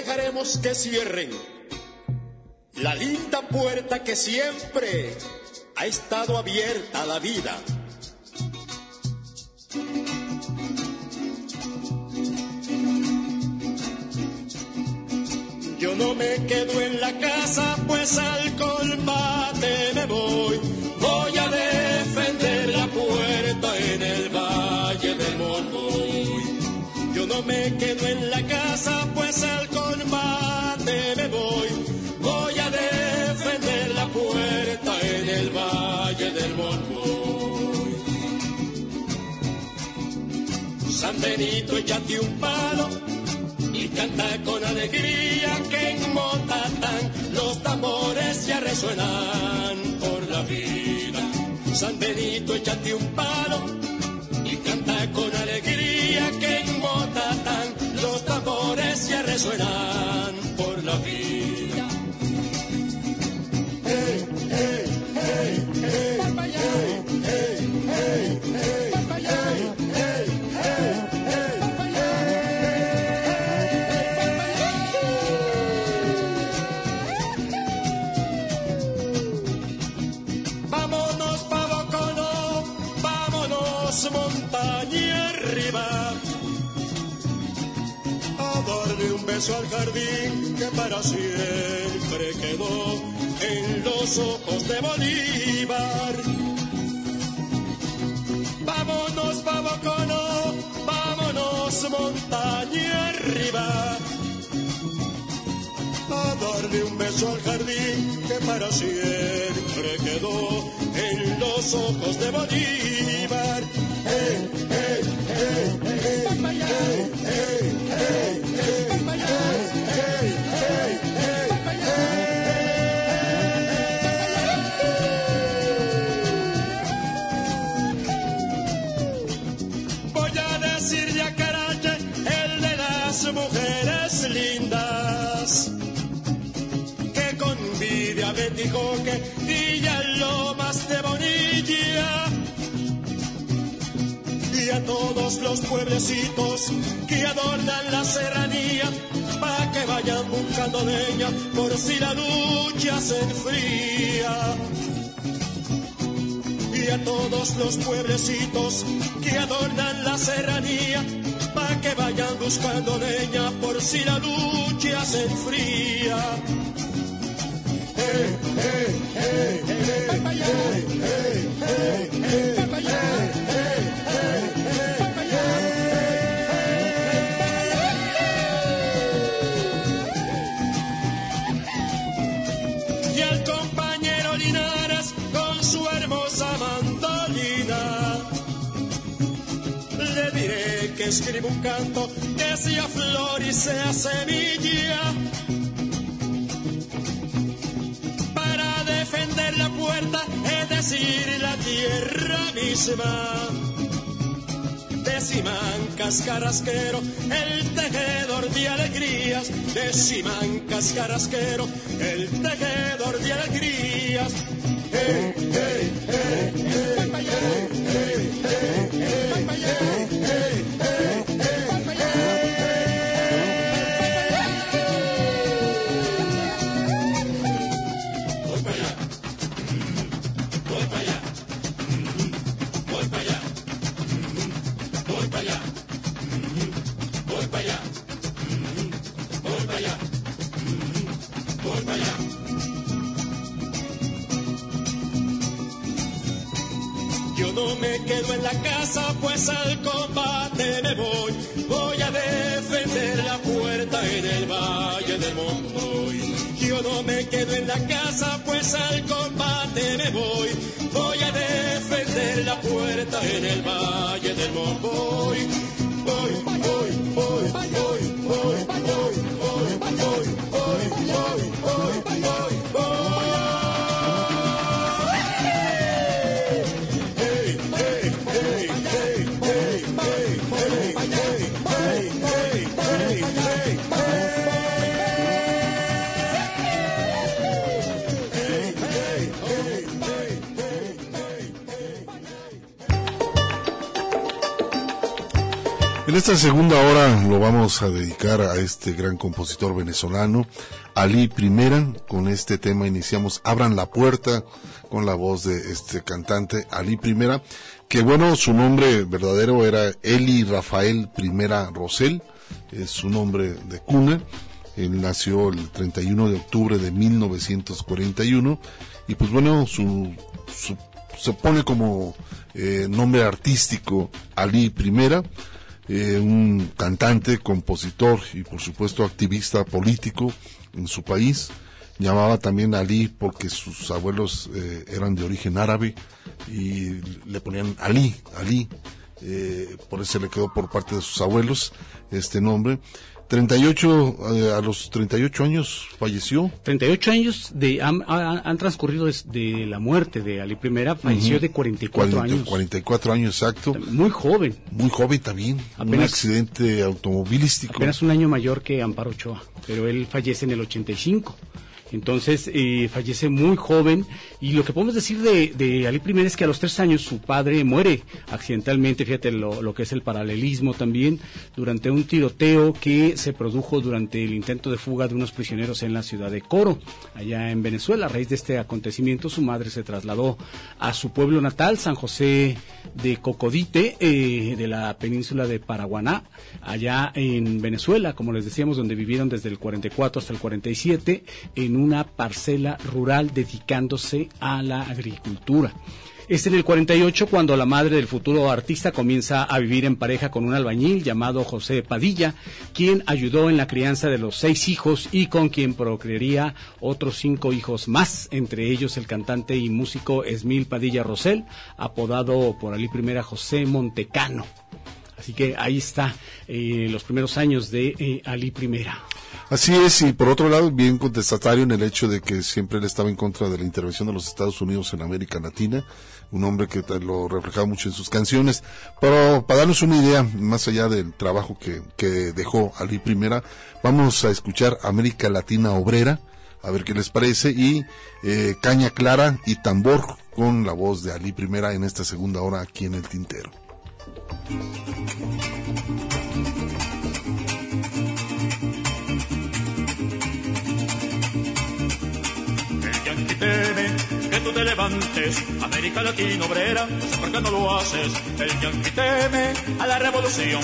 Dejaremos que cierren la linda puerta que siempre ha estado abierta a la vida. Yo no me quedo en la casa, pues al colmate me voy. Voy a defender la puerta en el Monroy. Me quedo en la casa, pues al colmate me voy. Voy a defender la puerta en el valle del Monroy. San Benito, échate un palo y canta con alegría que en Motatán los tambores ya resuenan por la vida. San Benito, échate un palo y canta con alegría resuenan por la vida. Beso al jardín que para siempre quedó en los ojos de Bolívar. Vámonos pa' Bocono, vámonos montaña arriba. A darle un beso al jardín que para siempre quedó en los ojos de Bolívar. Voy a decir ya caray el de las mujeres dijo que Villa Lomas de Bonito. y a todos los pueblecitos que adornan la serranía, para que vayan buscando leña por si la lucha se enfría. Y a todos los pueblecitos que adornan la serranía, para que vayan buscando leña por si la lucha se enfría. Hey, hey, hey, escriba un canto que sea flor y sea semilla. Para defender la puerta, es decir, la tierra misma. De Simancas Carrasquero, el tejedor de alegrías. De Simancas Carrasquero, el tejedor de alegrías. Hey, hey, hey, hey, hey, hey, quedo en la casa, pues al combate me voy. Voy a defender la puerta en el valle del Montoy. Yo no me quedo en la casa, pues al combate me voy. Voy a defender la puerta en el valle del Montoy.
Esta segunda hora lo vamos a dedicar a este gran compositor venezolano, Ali Primera. Con este tema iniciamos Abran la puerta con la voz de este cantante Ali Primera, que bueno, su nombre verdadero era Eli Rafael Primera Rosell, es su nombre de cuna. Él nació el 31 de octubre de 1941 y pues bueno, su, se pone como eh, nombre artístico Ali Primera eh, un cantante, compositor y por supuesto activista político en su país. Llamaba también Ali porque sus abuelos eh, eran de origen árabe y le ponían Ali, Ali. Eh, por eso le quedó por parte de sus abuelos este nombre. 38, eh, a los 38 años falleció.
38 años de, han, transcurrido desde la muerte de Ali I, falleció de 44
40,
años.
44 años, exacto.
Muy joven.
Muy joven también. un
Apenas-
accidente automovilístico.
Apenas un año mayor que Amparo Ochoa, pero él fallece en el 85. Entonces eh, fallece muy joven y lo que podemos decir de, de Ali I es que a los tres años su padre muere accidentalmente, fíjate lo, que es el paralelismo también, durante un tiroteo que se produjo durante el intento de fuga de unos prisioneros en la ciudad de Coro, allá en Venezuela. A raíz de este acontecimiento su madre se trasladó a su pueblo natal, San José de Cocodite, eh, de la península de Paraguaná, allá en Venezuela, como les decíamos, donde vivieron desde el 44 hasta el 47, en una parcela rural dedicándose a la agricultura. Es en el 48 cuando la madre del futuro artista comienza a vivir en pareja con un albañil llamado José Padilla, quien ayudó en la crianza de los seis hijos y con quien procrearía otros cinco hijos más, entre ellos el cantante y músico Esmil Padilla Rosell, apodado por Ali Primera José Montecano. Así que ahí está eh, los primeros años de eh, Ali Primera.
Así es, y por otro lado, bien contestatario en el hecho de que siempre él estaba en contra de la intervención de los Estados Unidos en América Latina, un hombre que lo reflejaba mucho en sus canciones. Pero para darnos una idea, más allá del trabajo que, que dejó Ali Primera, vamos a escuchar América Latina Obrera, a ver qué les parece, y eh, Caña Clara y Tambor con la voz de Ali Primera en esta segunda hora aquí en el Tintero.
Que tú te levantes, América Latina obrera, por qué no lo haces. El yanqui teme a la revolución,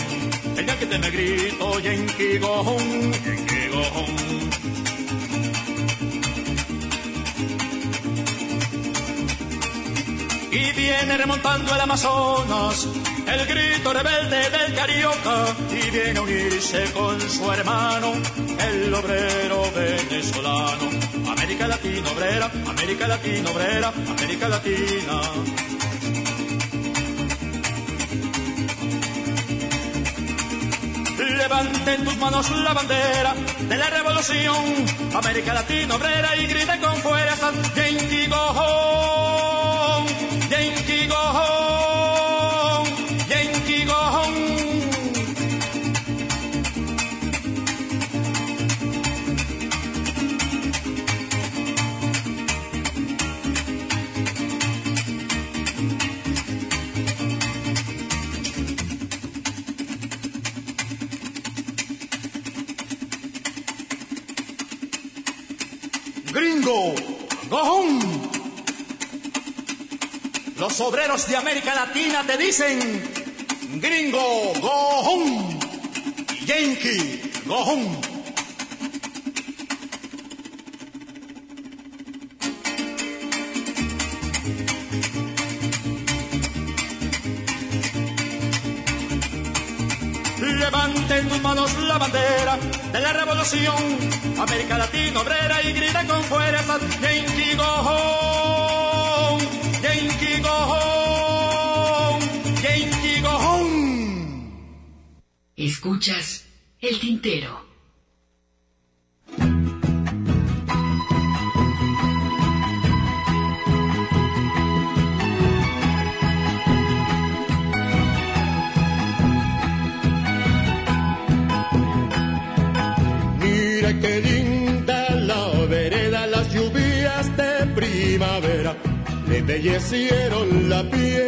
el yanqui teme grito, yanqui gojón, yanqui gojón. Y viene remontando el Amazonas, el grito rebelde del carioca, y viene a unirse con su hermano, el obrero venezolano. América Latina obrera, América Latina obrera, América Latina. Levanten tus manos la bandera de la revolución, América Latina obrera y griten con fuerza, go Los obreros de América Latina te dicen, gringo, go home. Yankee, go home. Levanten tus manos la bandera de la revolución, América Latina obrera y grita con fuerza, Yankee go
Escuchas el tintero.
Mira qué linda la vereda, las lluvias de primavera le embellecieron la piel.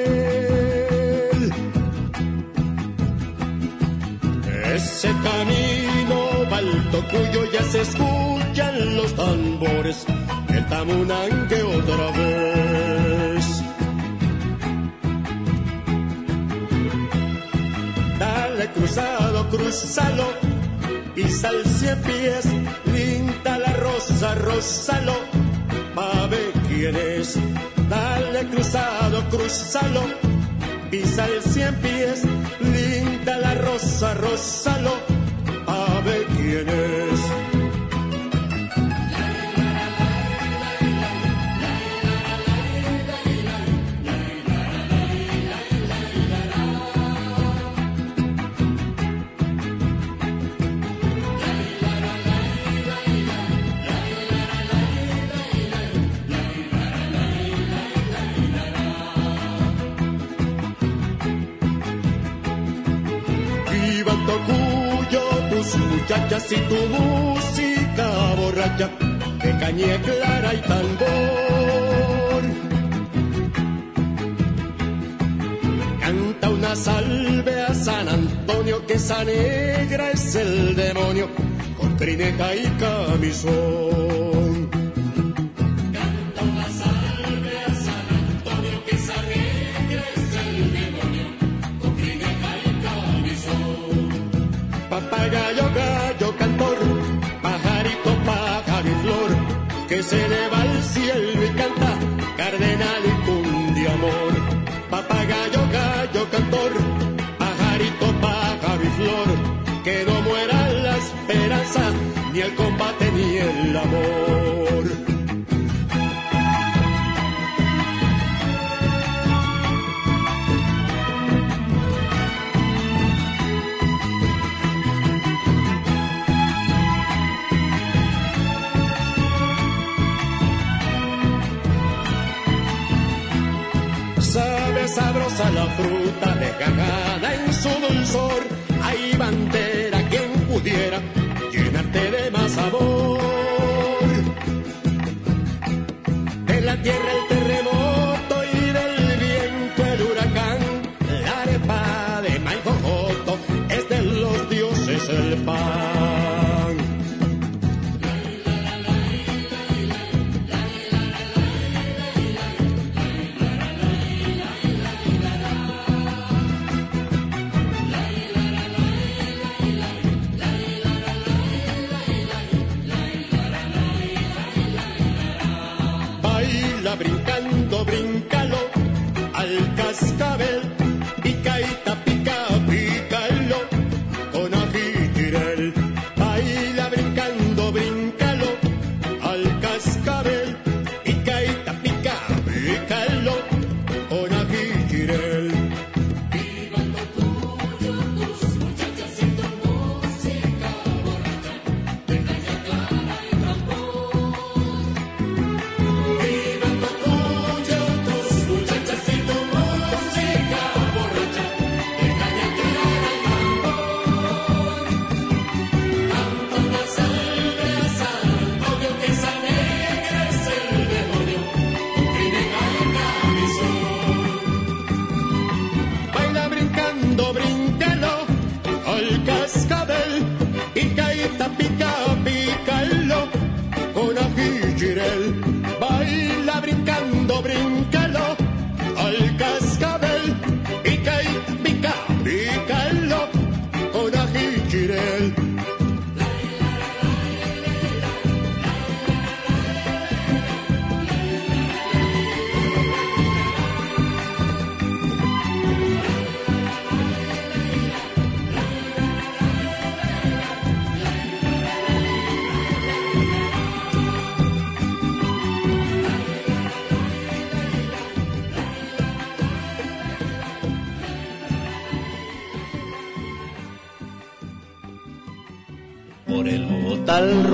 El tamunanque otra vez. Dale cruzado, cruzalo, pisa el cien pies, linda la rosa, rózalo, pa' ver quién es. Dale cruzado, cruzalo, pisa el cien pies, linda la rosa, rózalo, pa' ver quién es. Cañé clara y tambor. Canta una salve a San Antonio, que esa negra es el demonio, con trineja y camisón. Fruta desgajada en su dulzor. Hay bandera quien pudiera llenarte de más sabor. De la tierra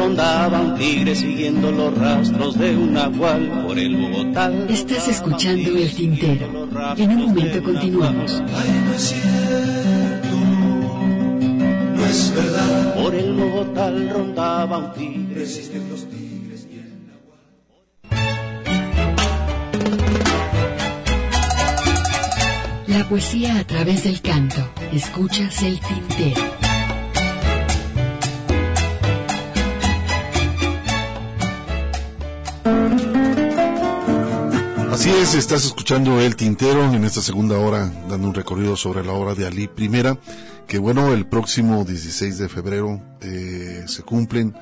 rondaba un tigre siguiendo los rastros de un nahual. Por el Bogotá.
Estás escuchando El Tintero. En un momento continuamos.
no es cierto, no es verdad.
Por el Bogotá rondaba un tigre.
Existen los tigres y el
La poesía a través del canto. Escuchas El Tintero.
Así es, estás escuchando El Tintero en esta segunda hora, dando un recorrido sobre la obra de Ali I, que bueno, el próximo 16 de febrero eh, se cumplen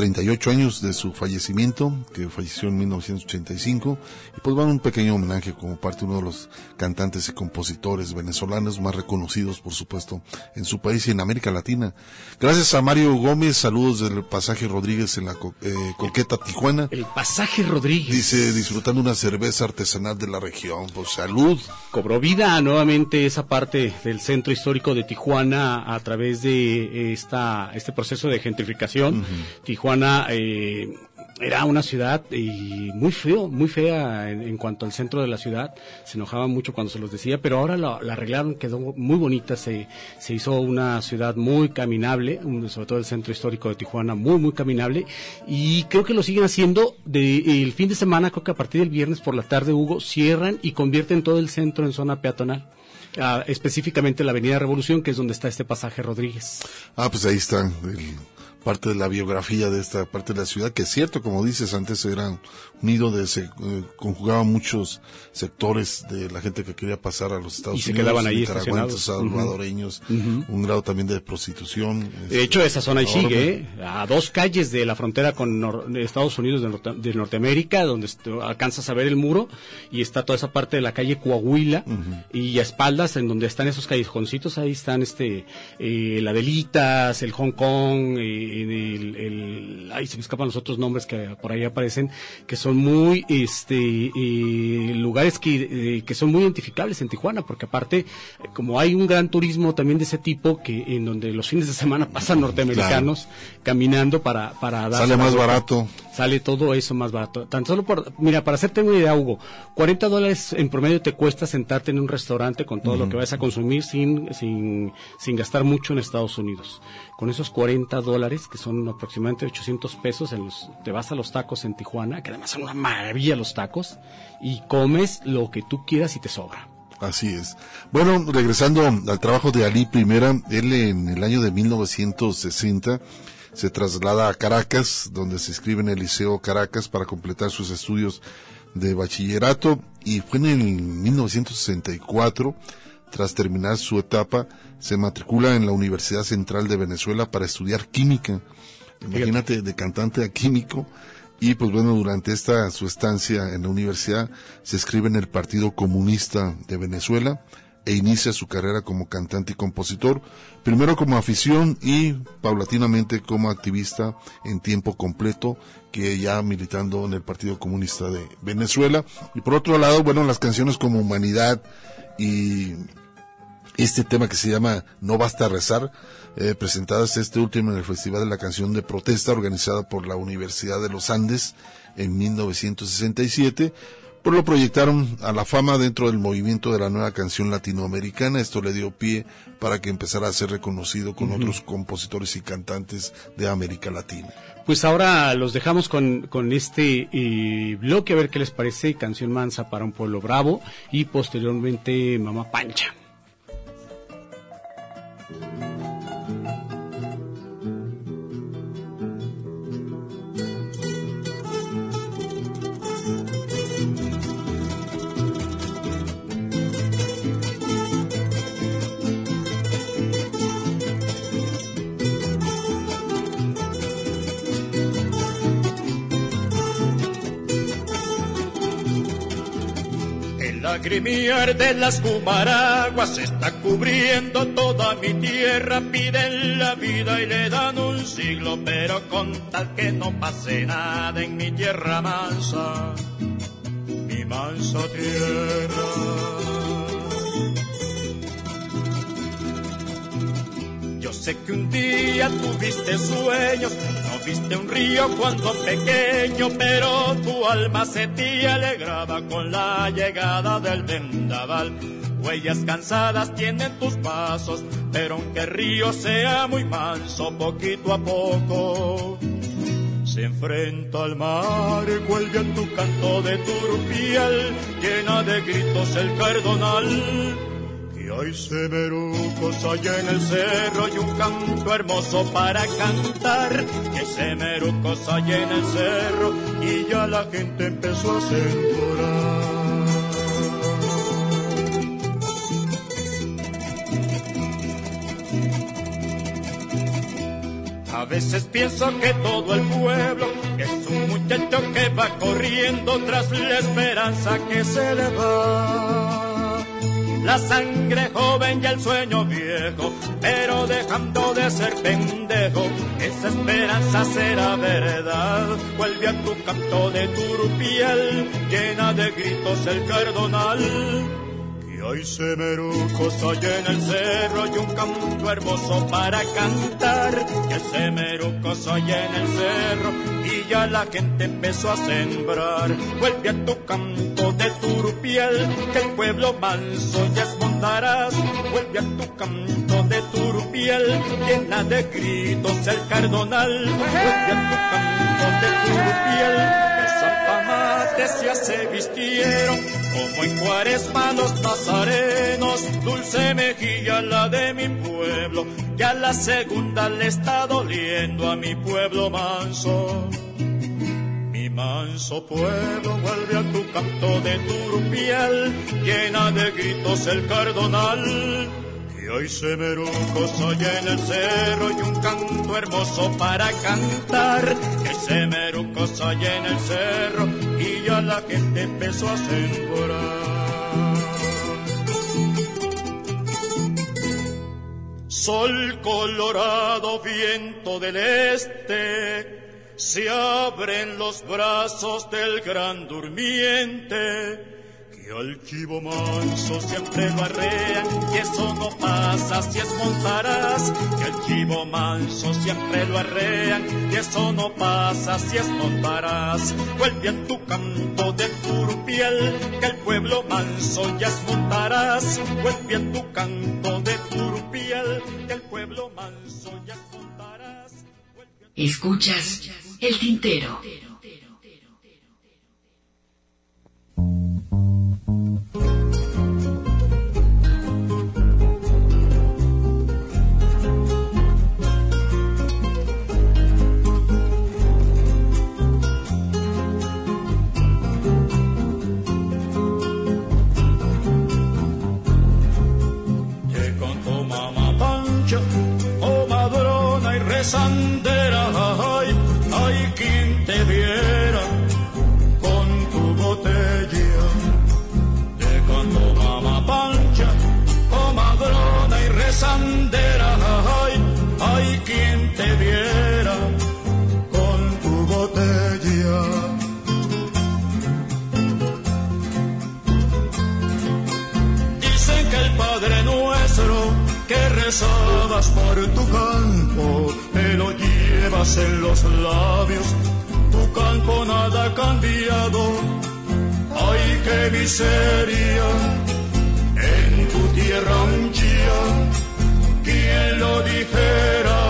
38 años de su fallecimiento, que falleció en 1985, y pues van un pequeño homenaje como parte de uno de los cantantes y compositores venezolanos más reconocidos, por supuesto, en su país y en América Latina. Gracias a Mario Gómez, saludos del pasaje Rodríguez en la eh, Coqueta Tijuana.
El pasaje Rodríguez.
Dice, disfrutando una cerveza artesanal de la región, pues salud.
cobró vida nuevamente esa parte del centro histórico de Tijuana a través de esta este proceso de gentrificación. Tijuana eh, era una ciudad y muy feo, muy fea en, cuanto al centro de la ciudad. Se enojaba mucho cuando se los decía, pero ahora la, la arreglaron, quedó muy bonita. Se, hizo una ciudad muy caminable, sobre todo el centro histórico de Tijuana, muy, muy caminable. Y creo que lo siguen haciendo. De, el fin de semana, creo que a partir del viernes por la tarde, Hugo, cierran y convierten todo el centro en zona peatonal. Ah, específicamente la Avenida Revolución, que es donde está este pasaje Rodríguez.
Ah, pues ahí está el parte de la biografía de esta parte de la ciudad, que es cierto, como dices, antes era un nido de, se eh, conjugaban muchos sectores de la gente que quería pasar a los Estados
Y se
Unidos,
quedaban ahí
nicaragüenses, salvadoreños, un grado también de prostitución.
De hecho, esa zona ahí sigue, ¿eh? a dos calles de la frontera con Nor- Estados Unidos de, Norte- de Norteamérica, donde alcanzas a ver el muro, y está toda esa parte de la calle Coahuila, y a espaldas, en donde están esos callejoncitos, ahí están este eh, la Delitas, el Hong Kong, eh, el, el- ay, se me escapan los otros nombres que por ahí aparecen, que son muy este eh, lugares que, eh, que son muy identificables en Tijuana, porque aparte, eh, como hay un gran turismo también de ese tipo, que en donde los fines de semana pasan norteamericanos caminando para, para darse
Sale más barato.
Sale todo eso más barato. Tan solo por, mira, para hacerte una idea, Hugo, 40 dólares en promedio te cuesta sentarte en un restaurante con todo lo que vas a consumir sin, sin, sin gastar mucho en Estados Unidos. Con esos 40 dólares, que son aproximadamente 800 pesos, en los, te vas a los tacos en Tijuana, que además son una maravilla los tacos, y comes lo que tú quieras y te sobra.
Así es. Bueno, regresando al trabajo de Ali Primera, él en el año de 1960 se traslada a Caracas, donde se inscribe en el Liceo Caracas para completar sus estudios de bachillerato y fue en el 1964, tras terminar su etapa, se matricula en la Universidad Central de Venezuela para estudiar química. Imagínate, de cantante a químico. Y pues bueno, durante esta su estancia en la universidad se escribe en el Partido Comunista de Venezuela e inicia su carrera como cantante y compositor, primero como afición y paulatinamente como activista en tiempo completo, que ya militando en el Partido Comunista de Venezuela. Y por otro lado, bueno, las canciones como Humanidad y este tema que se llama No Basta Rezar, eh, presentadas este último en el Festival de la Canción de Protesta organizada por la Universidad de los Andes en 1967, pues lo proyectaron a la fama dentro del movimiento de la nueva canción latinoamericana. Esto le dio pie para que empezara a ser reconocido con otros compositores y cantantes de América Latina.
Pues ahora los dejamos con, con este eh, bloque, a ver qué les parece, canción mansa para un pueblo bravo y posteriormente Mamá Pancha.
Lagrimiar de las cumaraguas está cubriendo toda mi tierra. Piden la vida y le dan un siglo, pero con tal que no pase nada en mi tierra mansa, mi mansa tierra. Yo sé que un día tuviste sueños, no viste un río cuando pequeño, pero tu alma se te alegraba con la llegada del vendaval. Huellas cansadas tienen tus pasos, pero aunque el río sea muy manso, poquito a poco se enfrenta al mar, cuelga tu canto de turpial, llena de gritos el cardonal. Hay semerucos allá en el cerro y un canto hermoso para cantar. Que semerucos allá en el cerro y ya la gente empezó a sembrar. A veces pienso que todo el pueblo es un muchacho que va corriendo tras la esperanza que se le va. La sangre joven y el sueño viejo, pero dejando de ser pendejo, esa esperanza será verdad. Vuelve a tu canto de turupiel, llena de gritos el cardonal. Hay semerucos allá en el cerro y un canto hermoso para cantar. Que semerucos allá en el cerro y ya la gente empezó a sembrar. Vuelve a tu canto de turupiel, que el pueblo manso ya escondarás. Vuelve a tu canto de llena de gritos el cardonal. Vuelve a tu canto de turupiel, que zapamates ya se vistieron, como en cuaresma los nazarenos, dulce mejilla la de mi pueblo, que a la segunda le está doliendo a mi pueblo manso. Mi manso pueblo vuelve a tu canto de turpial, llena de gritos el cardonal hay semerucos allá en el cerro y un canto hermoso para cantar. Que semerucos allá en el cerro y ya la gente empezó a sembrar. Sol colorado, viento del este, se abren los brazos del gran durmiente que al chivo manso siempre lo arrean y eso no pasa si es montarás. Que al chivo manso siempre lo arrean y eso no pasa si es montarás. Vuelve a tu canto de turpiel que el pueblo manso ya es montarás. Vuelve a tu canto de turpiel que el pueblo manso ya es montarás.
Escuchas el tintero.
Que rezabas por tu campo, te lo llevas en los labios, tu campo nada ha cambiado. Ay, qué miseria en tu tierra un día, ¿quién lo dijera?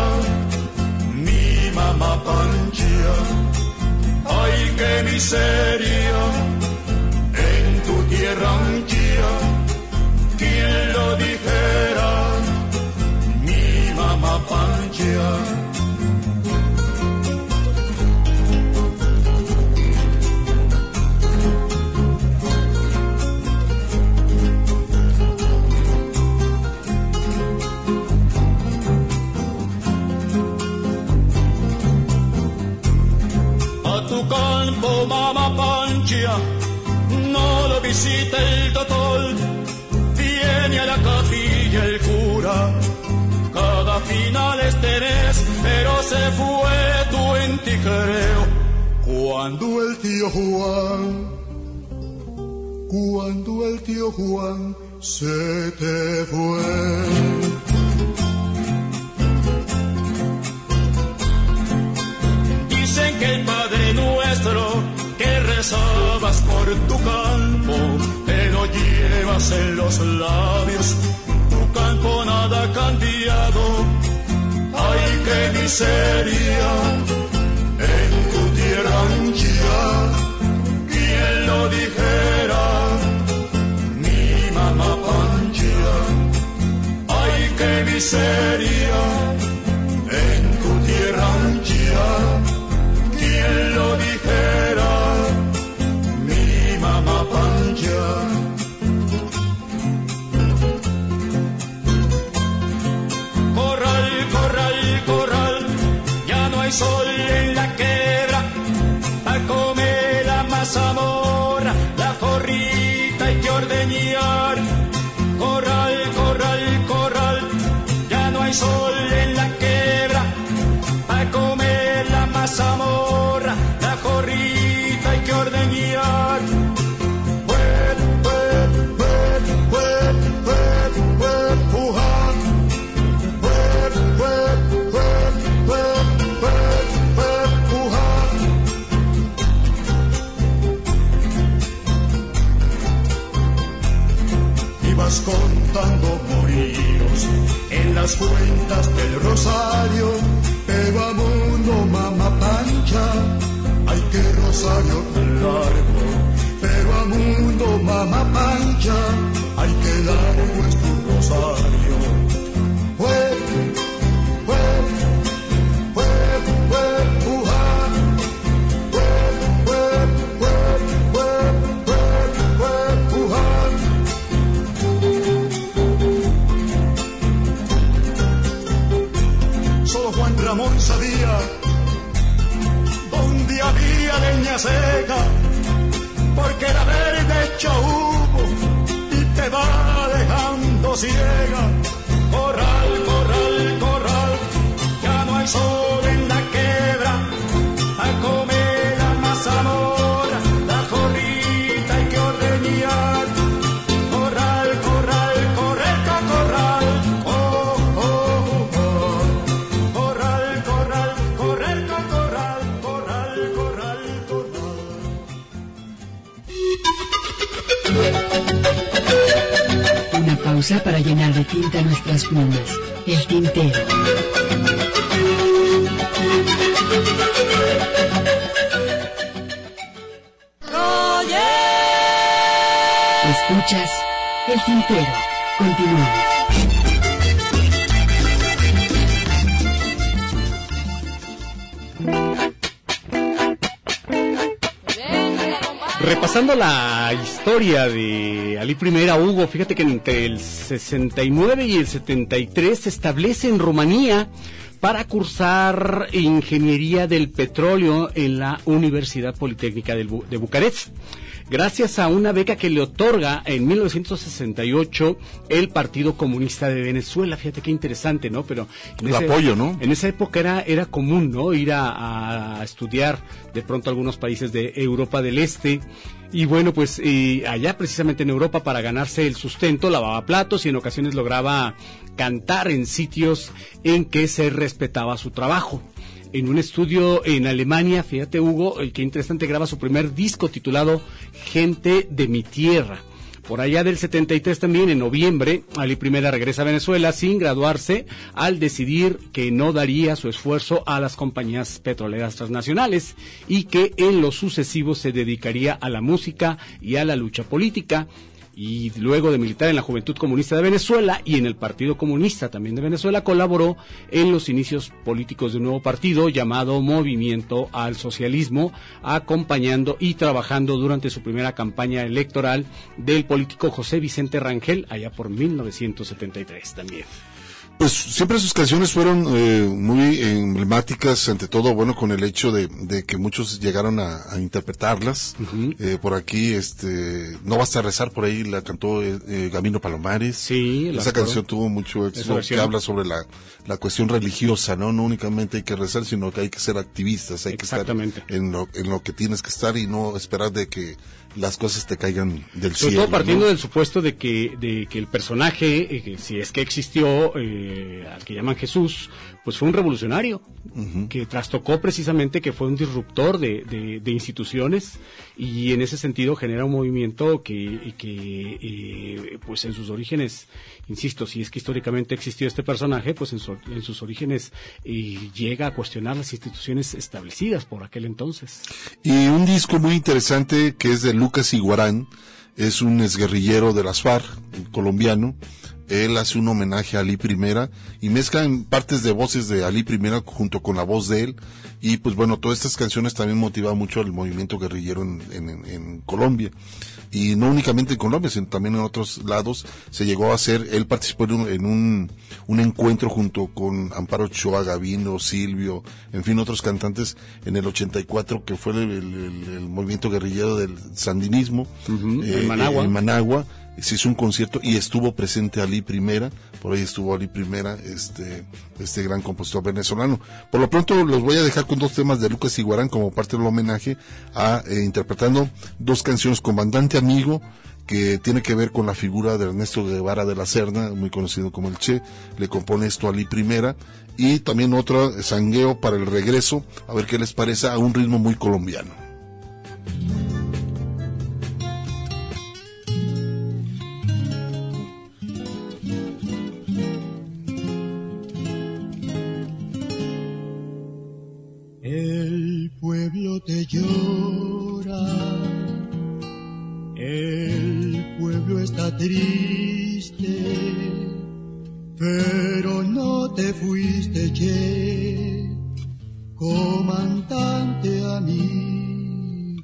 Mi mamá Panchia. Ay, qué miseria en tu tierra un día, ¿quién lo dijera? A tu campo, Mama Panchia, no lo visita el doctor, viene a la capilla el cura cada final tenés, pero se fue tu en ti creo. Cuando el tío Juan, cuando el tío Juan se te fue. Dicen que el Padre Nuestro que rezabas por tu campo, te lo llevas en los labios campo nada ha cambiado. Ay, qué miseria en tu tierra ancha. ¿Quién lo dijera? Mi mamá Panchia. Ay, qué miseria en tu tierra ancha. ¿Quién lo dijera? Sol cuentas del Rosario, pero a mundo mamá pancha,
Ay, que rosario tan largo, pero a mundo mamá pancha, hay que largo es seca, porque la verde hecho humo y te va dejando ciega.
Pausa para llenar de tinta nuestras plumas. El tintero. Escuchas El tintero. Continuamos.
Repasando la historia de Ali I, Hugo, fíjate que entre el 69 y el 73 se establece en Rumanía para cursar ingeniería del petróleo en la Universidad Politécnica Bu- de Bucarest. Gracias a una beca que le otorga en 1968 el Partido Comunista de Venezuela. Fíjate qué interesante, ¿no? Pero en
El apoyo, ¿no?
En esa época era, era común, ¿no? Ir a, a estudiar de pronto a algunos países de Europa del Este. Y bueno, pues allá precisamente en Europa para ganarse el sustento lavaba platos y en ocasiones lograba cantar en sitios en que se respetaba su trabajo. En un estudio en Alemania, fíjate Hugo, eh, qué interesante, graba su primer disco titulado Gente de mi tierra. Por allá del 73 también, en noviembre, Ali Primera regresa a Venezuela sin graduarse al decidir que no daría su esfuerzo a las compañías petroleras transnacionales y que en lo sucesivo se dedicaría a la música y a la lucha política. Y luego de militar en la Juventud Comunista de Venezuela y en el Partido Comunista también de Venezuela, colaboró en los inicios políticos de un nuevo partido llamado Movimiento al Socialismo, acompañando y trabajando durante su primera campaña electoral del político José Vicente Rangel, allá por 1973 también.
Pues siempre sus canciones fueron eh, muy emblemáticas, ante todo, bueno, con el hecho de, de que muchos llegaron a, a interpretarlas. Eh, por aquí, este, No basta rezar, por ahí la cantó eh, eh, Gamino Palomares.
Sí, la
Esa canción tuvo mucho éxito, que habla sobre la, la cuestión religiosa, ¿no? No únicamente hay que rezar, sino que hay que ser activistas, hay que estar en lo, en lo que tienes que estar y no esperar de que las cosas te caigan del
Sobre
cielo.
todo partiendo
¿no?
del supuesto de que, de que el personaje, eh, si es que existió, eh, al que llaman Jesús, pues fue un revolucionario, que trastocó precisamente, que fue un disruptor de, de- de instituciones y en ese sentido genera un movimiento que, que eh, pues en sus orígenes, insisto, si es que históricamente existió este personaje, pues en, su- en sus orígenes eh, llega a cuestionar las instituciones establecidas por aquel entonces.
Y un disco muy interesante que es de Lucas Iguarán, es un exguerrillero de las FARC, colombiano. Él hace un homenaje a Ali Primera y mezcla en partes de voces de Ali Primera junto con la voz de él. Y pues bueno, todas estas canciones también motivan mucho el movimiento guerrillero en, en- en- en Colombia. Y no únicamente en Colombia, sino también en otros lados se llegó a hacer, él participó en un, en un, un encuentro junto con Amparo Ochoa, Gavino, Silvio, en fin, otros cantantes en el 84 que fue el, el- el movimiento guerrillero del sandinismo
en Managua.
en Managua se hizo un concierto y estuvo presente Ali Primera, por ahí estuvo Ali Primera, este, este gran compositor venezolano. Por lo pronto los voy a dejar con dos temas de Lucas Iguarán como parte del homenaje a eh, interpretando dos canciones Comandante Amigo que tiene que ver con la figura de Ernesto Guevara de la Serna, muy conocido como el Che, le compone esto a Ali Primera, y también otra, Sangueo para el regreso, a ver qué les parece, a un ritmo muy colombiano.
pueblo
te llora, el pueblo está triste, pero no te fuiste, che, comandante amigo.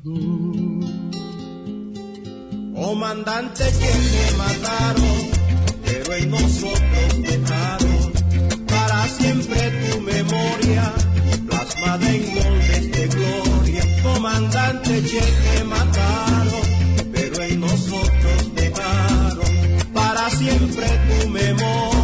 Comandante que me mataron, pero en nosotros dejaron para siempre tu memoria plasmada en moldes de gloria. Comandante Che mataron, pero en nosotros dejaron para siempre tu memoria.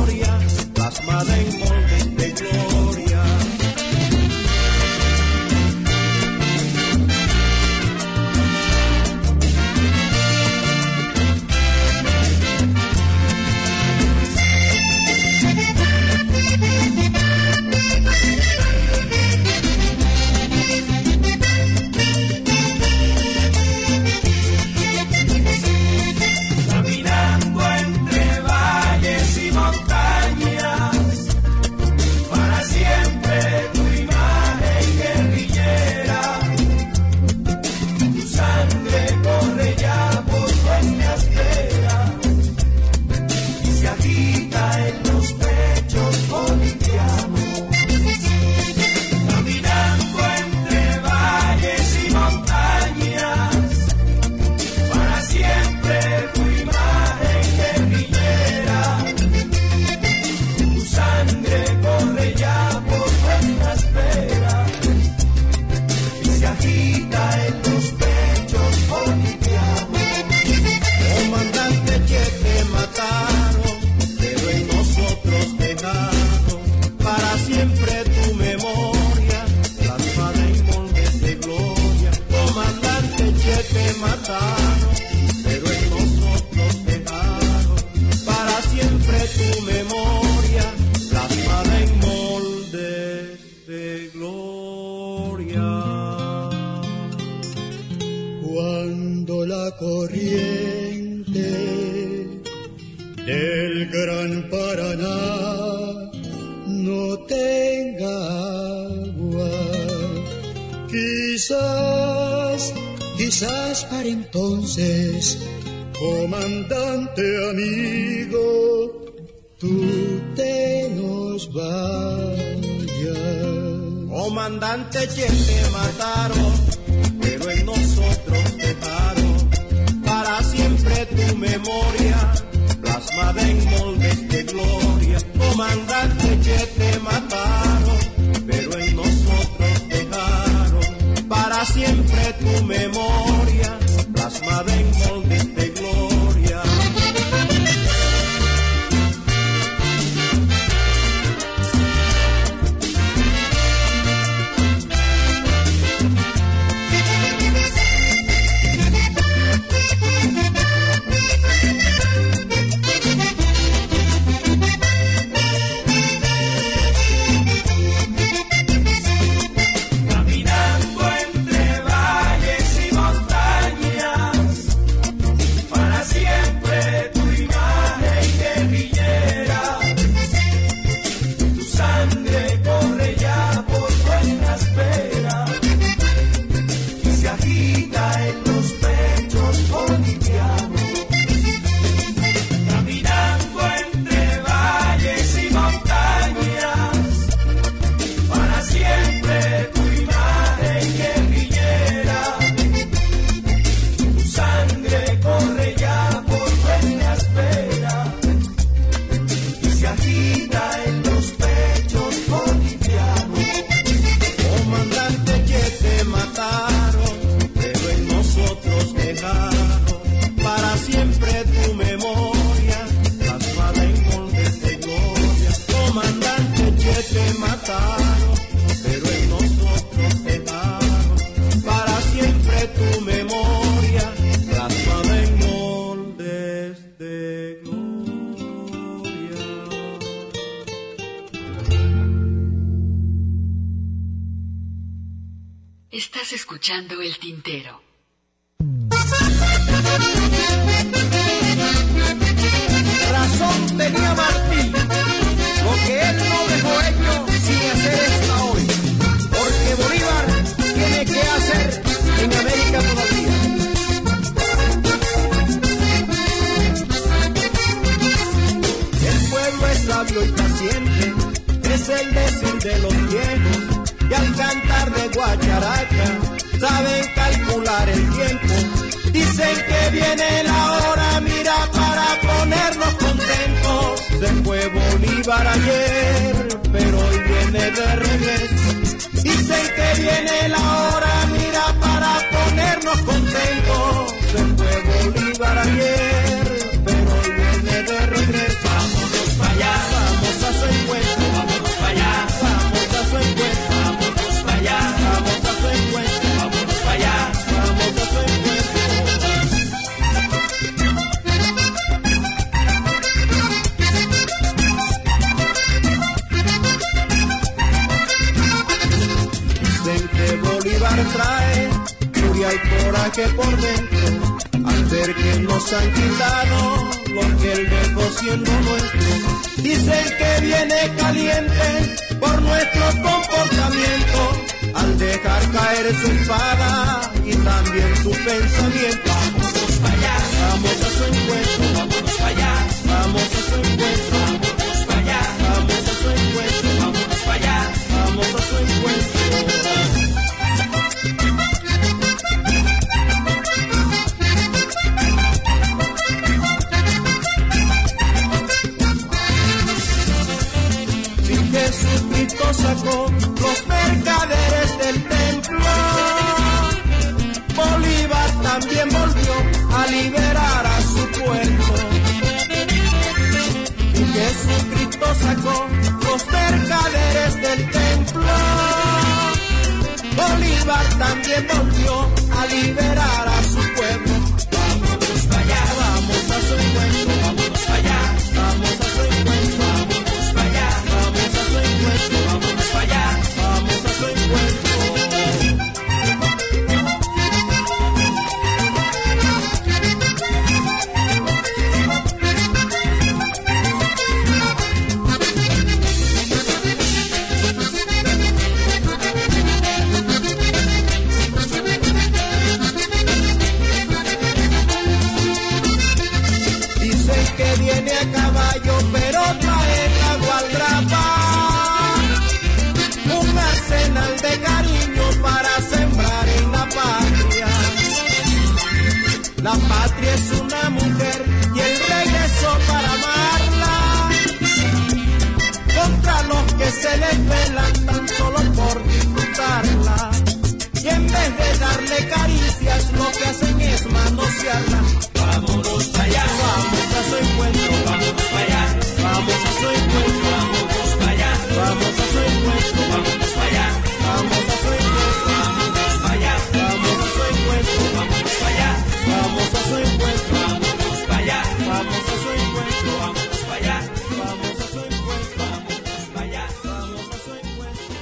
Viene a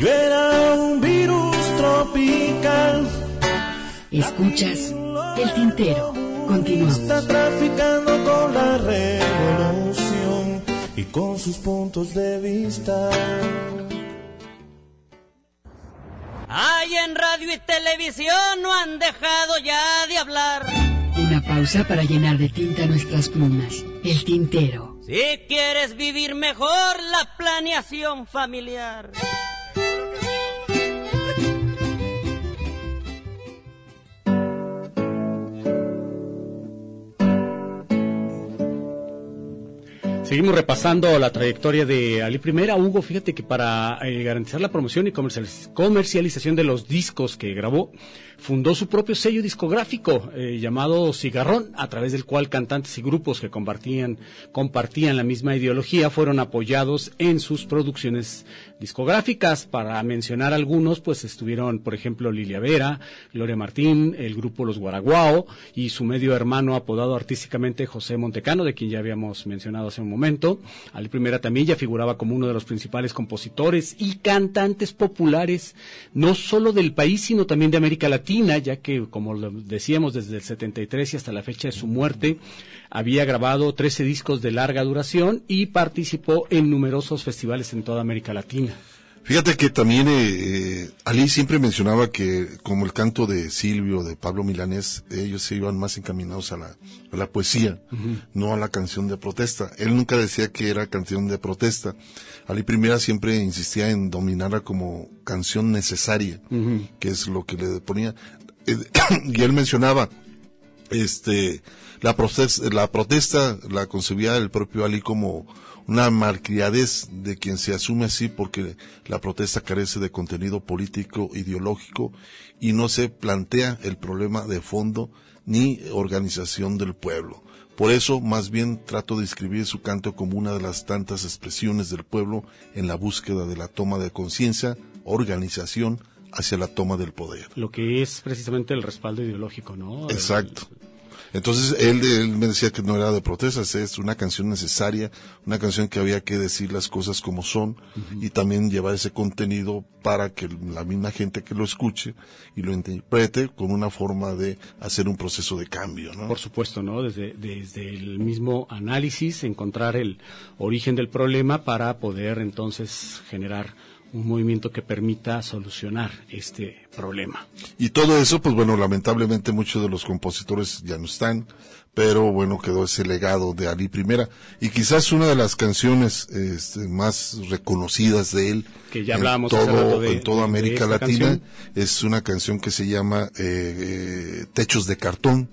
Yo era un virus tropical.
Escuchas El Tintero. Continuamos.
Está traficando con la revolución y con sus puntos de vista.
Ay, en radio y televisión no han dejado ya de hablar.
Una pausa para llenar de tinta nuestras plumas. El Tintero.
Si quieres vivir mejor, la planeación familiar.
Seguimos repasando la trayectoria de Ali Primera. Hugo, fíjate que para eh, garantizar la promoción y comercializ- comercialización de los discos que grabó, fundó su propio sello discográfico eh, llamado Cigarrón, a través del cual cantantes y grupos que compartían, compartían la misma ideología fueron apoyados en sus producciones discográficas. Para mencionar algunos, pues estuvieron, por ejemplo, Lilia Vera, Gloria Martín, el grupo Los Guaraguao y su medio hermano apodado artísticamente José Montecano, de quien ya habíamos mencionado hace un momento. Ali Primera también ya figuraba como uno de los principales compositores y cantantes populares, no solo del país, sino también de América Latina, ya que, como lo decíamos, desde el 73 y hasta la fecha de su muerte, había grabado 13 discos de larga duración y participó en numerosos festivales en toda América Latina.
Fíjate que también eh, eh, Ali siempre mencionaba que como el canto de Silvio, de Pablo Milanés, ellos se iban más encaminados a la, a la poesía, no a la canción de protesta. Él nunca decía que era canción de protesta. Ali Primera siempre insistía en dominarla como canción necesaria, que es lo que le ponía. Eh, y él mencionaba, este, la protesta, la protesta la concebía el propio Ali como una malcriadez de quien se asume así porque la protesta carece de contenido político, ideológico y no se plantea el problema de fondo ni organización del pueblo. Por eso, más bien trato de escribir su canto como una de las tantas expresiones del pueblo en la búsqueda de la toma de conciencia, organización hacia la toma del poder.
Lo que es precisamente el respaldo ideológico, ¿no?
Exacto. Entonces él, él me decía que no era de protestas, es una canción necesaria, una canción que había que decir las cosas como son y también llevar ese contenido para que la misma gente que lo escuche y lo interprete con una forma de hacer un proceso de cambio, ¿no?
Por supuesto, ¿no? Desde, desde el mismo análisis, encontrar el origen del problema para poder entonces generar un movimiento que permita solucionar este problema.
Y todo eso, pues bueno, lamentablemente muchos de los compositores ya no están, pero bueno, quedó ese legado de Ali Primera. Y quizás una de las canciones este, más reconocidas de él
que ya hablábamos
en, todo,
de,
en toda América Latina es una canción que se llama eh, Techos de Cartón.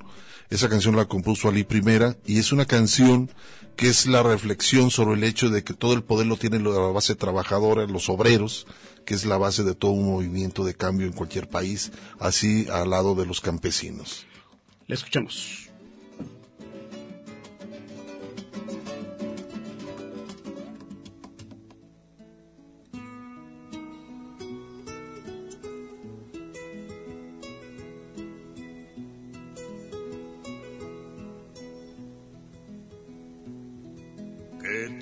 Esa canción la compuso Ali Primera y es una canción que es la reflexión sobre el hecho de que todo el poder lo tiene la base trabajadora, los obreros, que es la base de todo un movimiento de cambio en cualquier país, así al lado de los campesinos.
Le escuchamos.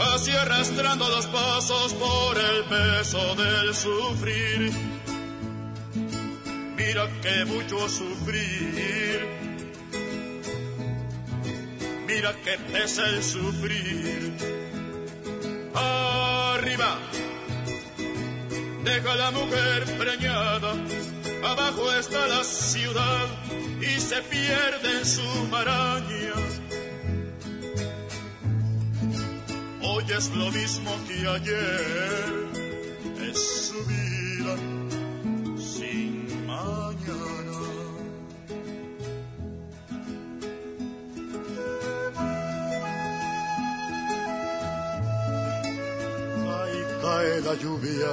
así arrastrando los pasos por el peso del sufrir. Mira que mucho sufrir. Mira que pesa el sufrir. Arriba, deja la mujer preñada. Abajo está la ciudad y se pierde en su maraña hoy es lo mismo que ayer, es su vida sin mañana. Ahí cae la lluvia,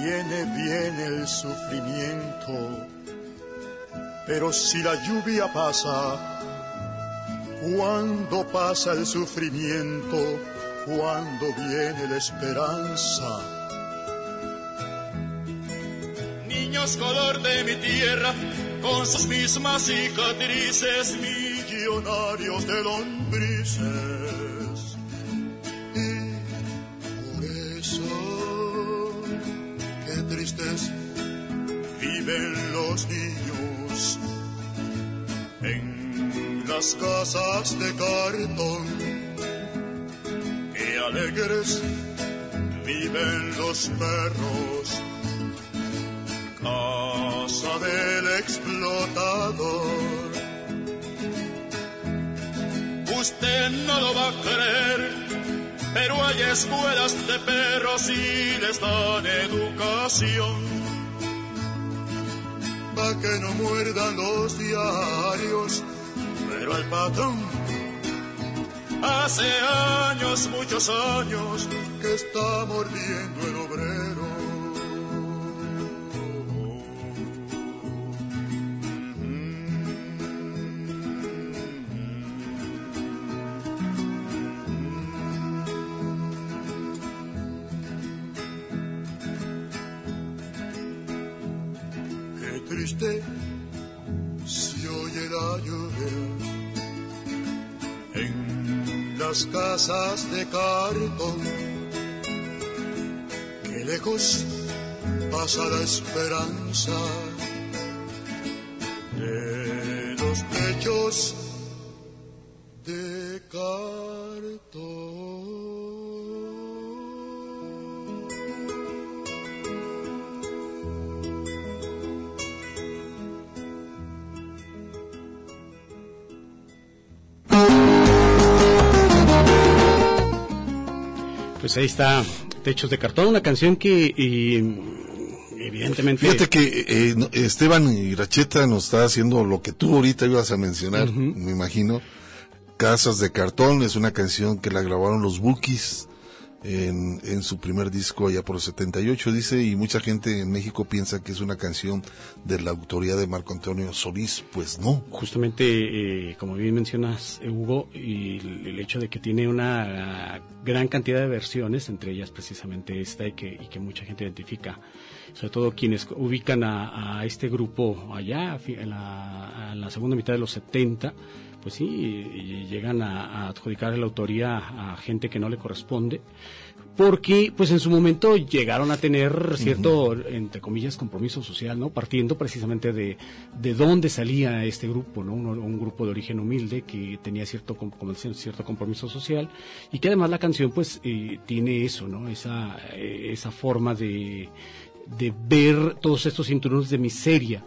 viene, viene el sufrimiento, pero si la lluvia pasa, cuando pasa el sufrimiento, cuando viene la esperanza. Niños color de mi tierra, con sus mismas cicatrices, millonarios de lombrices. Y por eso, qué tristes viven los niños las casas de cartón. Qué alegres viven los perros, casa del explotador. Usted no lo va a creer, pero hay escuelas de perros y les dan educación. Que no muerdan los diarios, el patrón hace años, muchos años, que está mordiendo el obrero. Casas de cartón. Que lejos pasa la esperanza
Pues ahí está, Techos de Cartón, una canción que evidentemente...
Fíjate que eh, Esteban Iracheta nos está haciendo lo que tú ahorita ibas a mencionar, me imagino. Casas de Cartón es una canción que la grabaron los Bookies en, su primer disco allá por el 78, dice, y mucha gente en México piensa que es una canción de la autoría de Marco Antonio Solís, pues no.
Justamente, eh, como bien mencionas, Hugo, y el, hecho de que tiene una gran cantidad de versiones, entre ellas precisamente esta, y que, y que mucha gente identifica, sobre todo quienes ubican a, este grupo allá, en en la segunda mitad de los 70, pues sí, y llegan a, adjudicar la autoría a gente que no le corresponde, porque pues en su momento llegaron a tener cierto, entre comillas, compromiso social, ¿no? Partiendo precisamente de, de dónde salía este grupo, ¿no? Un, grupo de origen humilde que tenía cierto, como cierto compromiso social y que además la canción pues eh, tiene eso, ¿no? Esa, eh, esa forma de, de ver todos estos cinturones de miseria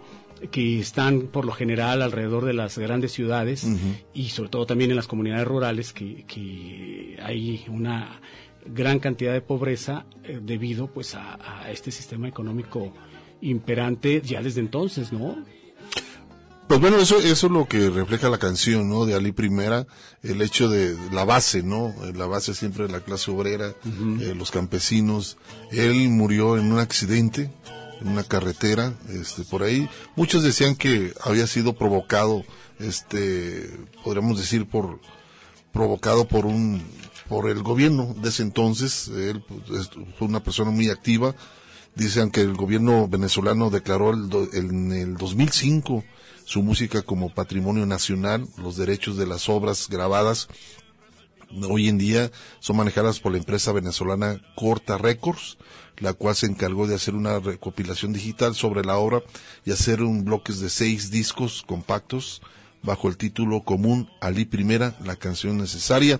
que están por lo general alrededor de las grandes ciudades y sobre todo también en las comunidades rurales que, que hay una gran cantidad de pobreza eh, debido pues a, este sistema económico imperante ya desde entonces, ¿no?
Pues bueno, eso, eso es lo que refleja la canción, ¿no? De Ali Primera, el hecho de la base, ¿no? La base siempre de la clase obrera, eh, los campesinos. Él murió en un accidente, una carretera, este, por ahí. Muchos decían que había sido provocado, este, podríamos decir por, provocado por un, por el gobierno de ese entonces. Él pues, fue una persona muy activa. Dicen que el gobierno venezolano declaró en el 2005 su música como patrimonio nacional, los derechos de las obras grabadas hoy en día son manejadas por la empresa venezolana Corta Records la cual se encargó de hacer una recopilación digital sobre la obra y hacer un bloques de seis discos compactos bajo el título común Ali Primera, la canción necesaria.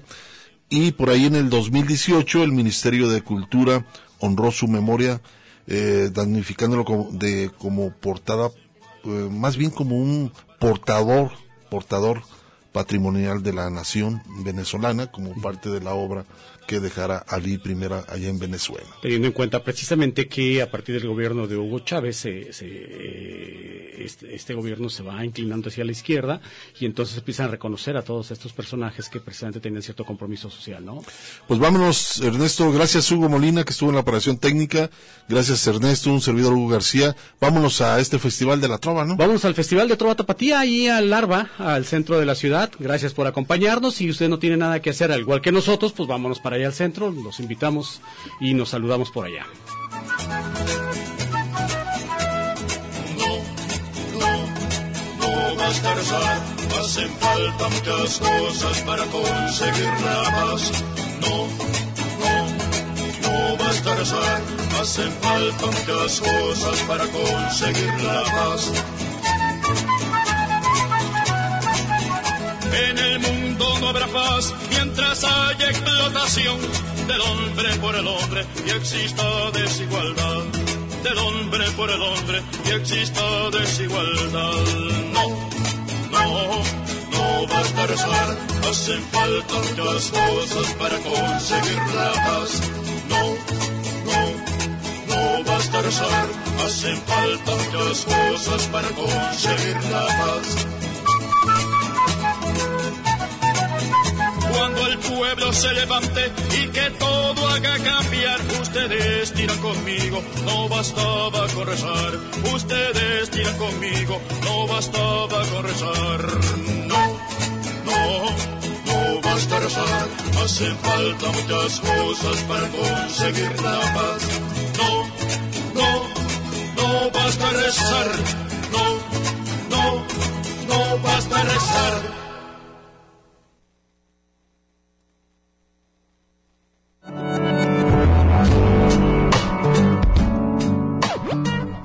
Y por ahí en el 2018 el Ministerio de Cultura honró su memoria, eh, damnificándolo como, de, como portada, eh, más bien como un portador, portador patrimonial de la nación venezolana como parte de la obra que dejara Ali primera allá en Venezuela.
Teniendo en cuenta precisamente que a partir del gobierno de Hugo Chávez eh, este, este, gobierno se va inclinando hacia la izquierda y entonces empiezan a reconocer a todos estos personajes que precisamente tenían cierto compromiso social, ¿no?
Pues vámonos, Ernesto, gracias Hugo Molina que estuvo en la operación técnica, gracias Ernesto, un servidor Hugo García, vámonos a este Festival de la Trova, ¿no?
Vamos al Festival de Trova Tapatía, ahí al Larva, al centro de la ciudad, gracias por acompañarnos, si usted no tiene nada que hacer, al igual que nosotros, pues vámonos para allá al centro, los invitamos y nos saludamos por allá.
No, no, hacen falta muchas cosas para conseguir la paz. No, no, no basta rezar, hacen falta muchas cosas para conseguir la paz. En el mundo no habrá paz mientras haya explotación del hombre por el hombre y exista desigualdad. Del hombre por el hombre y exista desigualdad. No, no, no basta rezar, hacen falta muchas cosas para conseguir la paz. No, no, no basta rezar, hacen falta muchas cosas para conseguir la paz. Cuando el pueblo se levante y que todo haga cambiar. Ustedes tiran conmigo, no bastaba con rezar. Ustedes tiran conmigo, no bastaba con rezar. No, no, no basta rezar. Hacen falta muchas cosas para conseguir la paz. No, no, no basta rezar no, no, no basta rezar.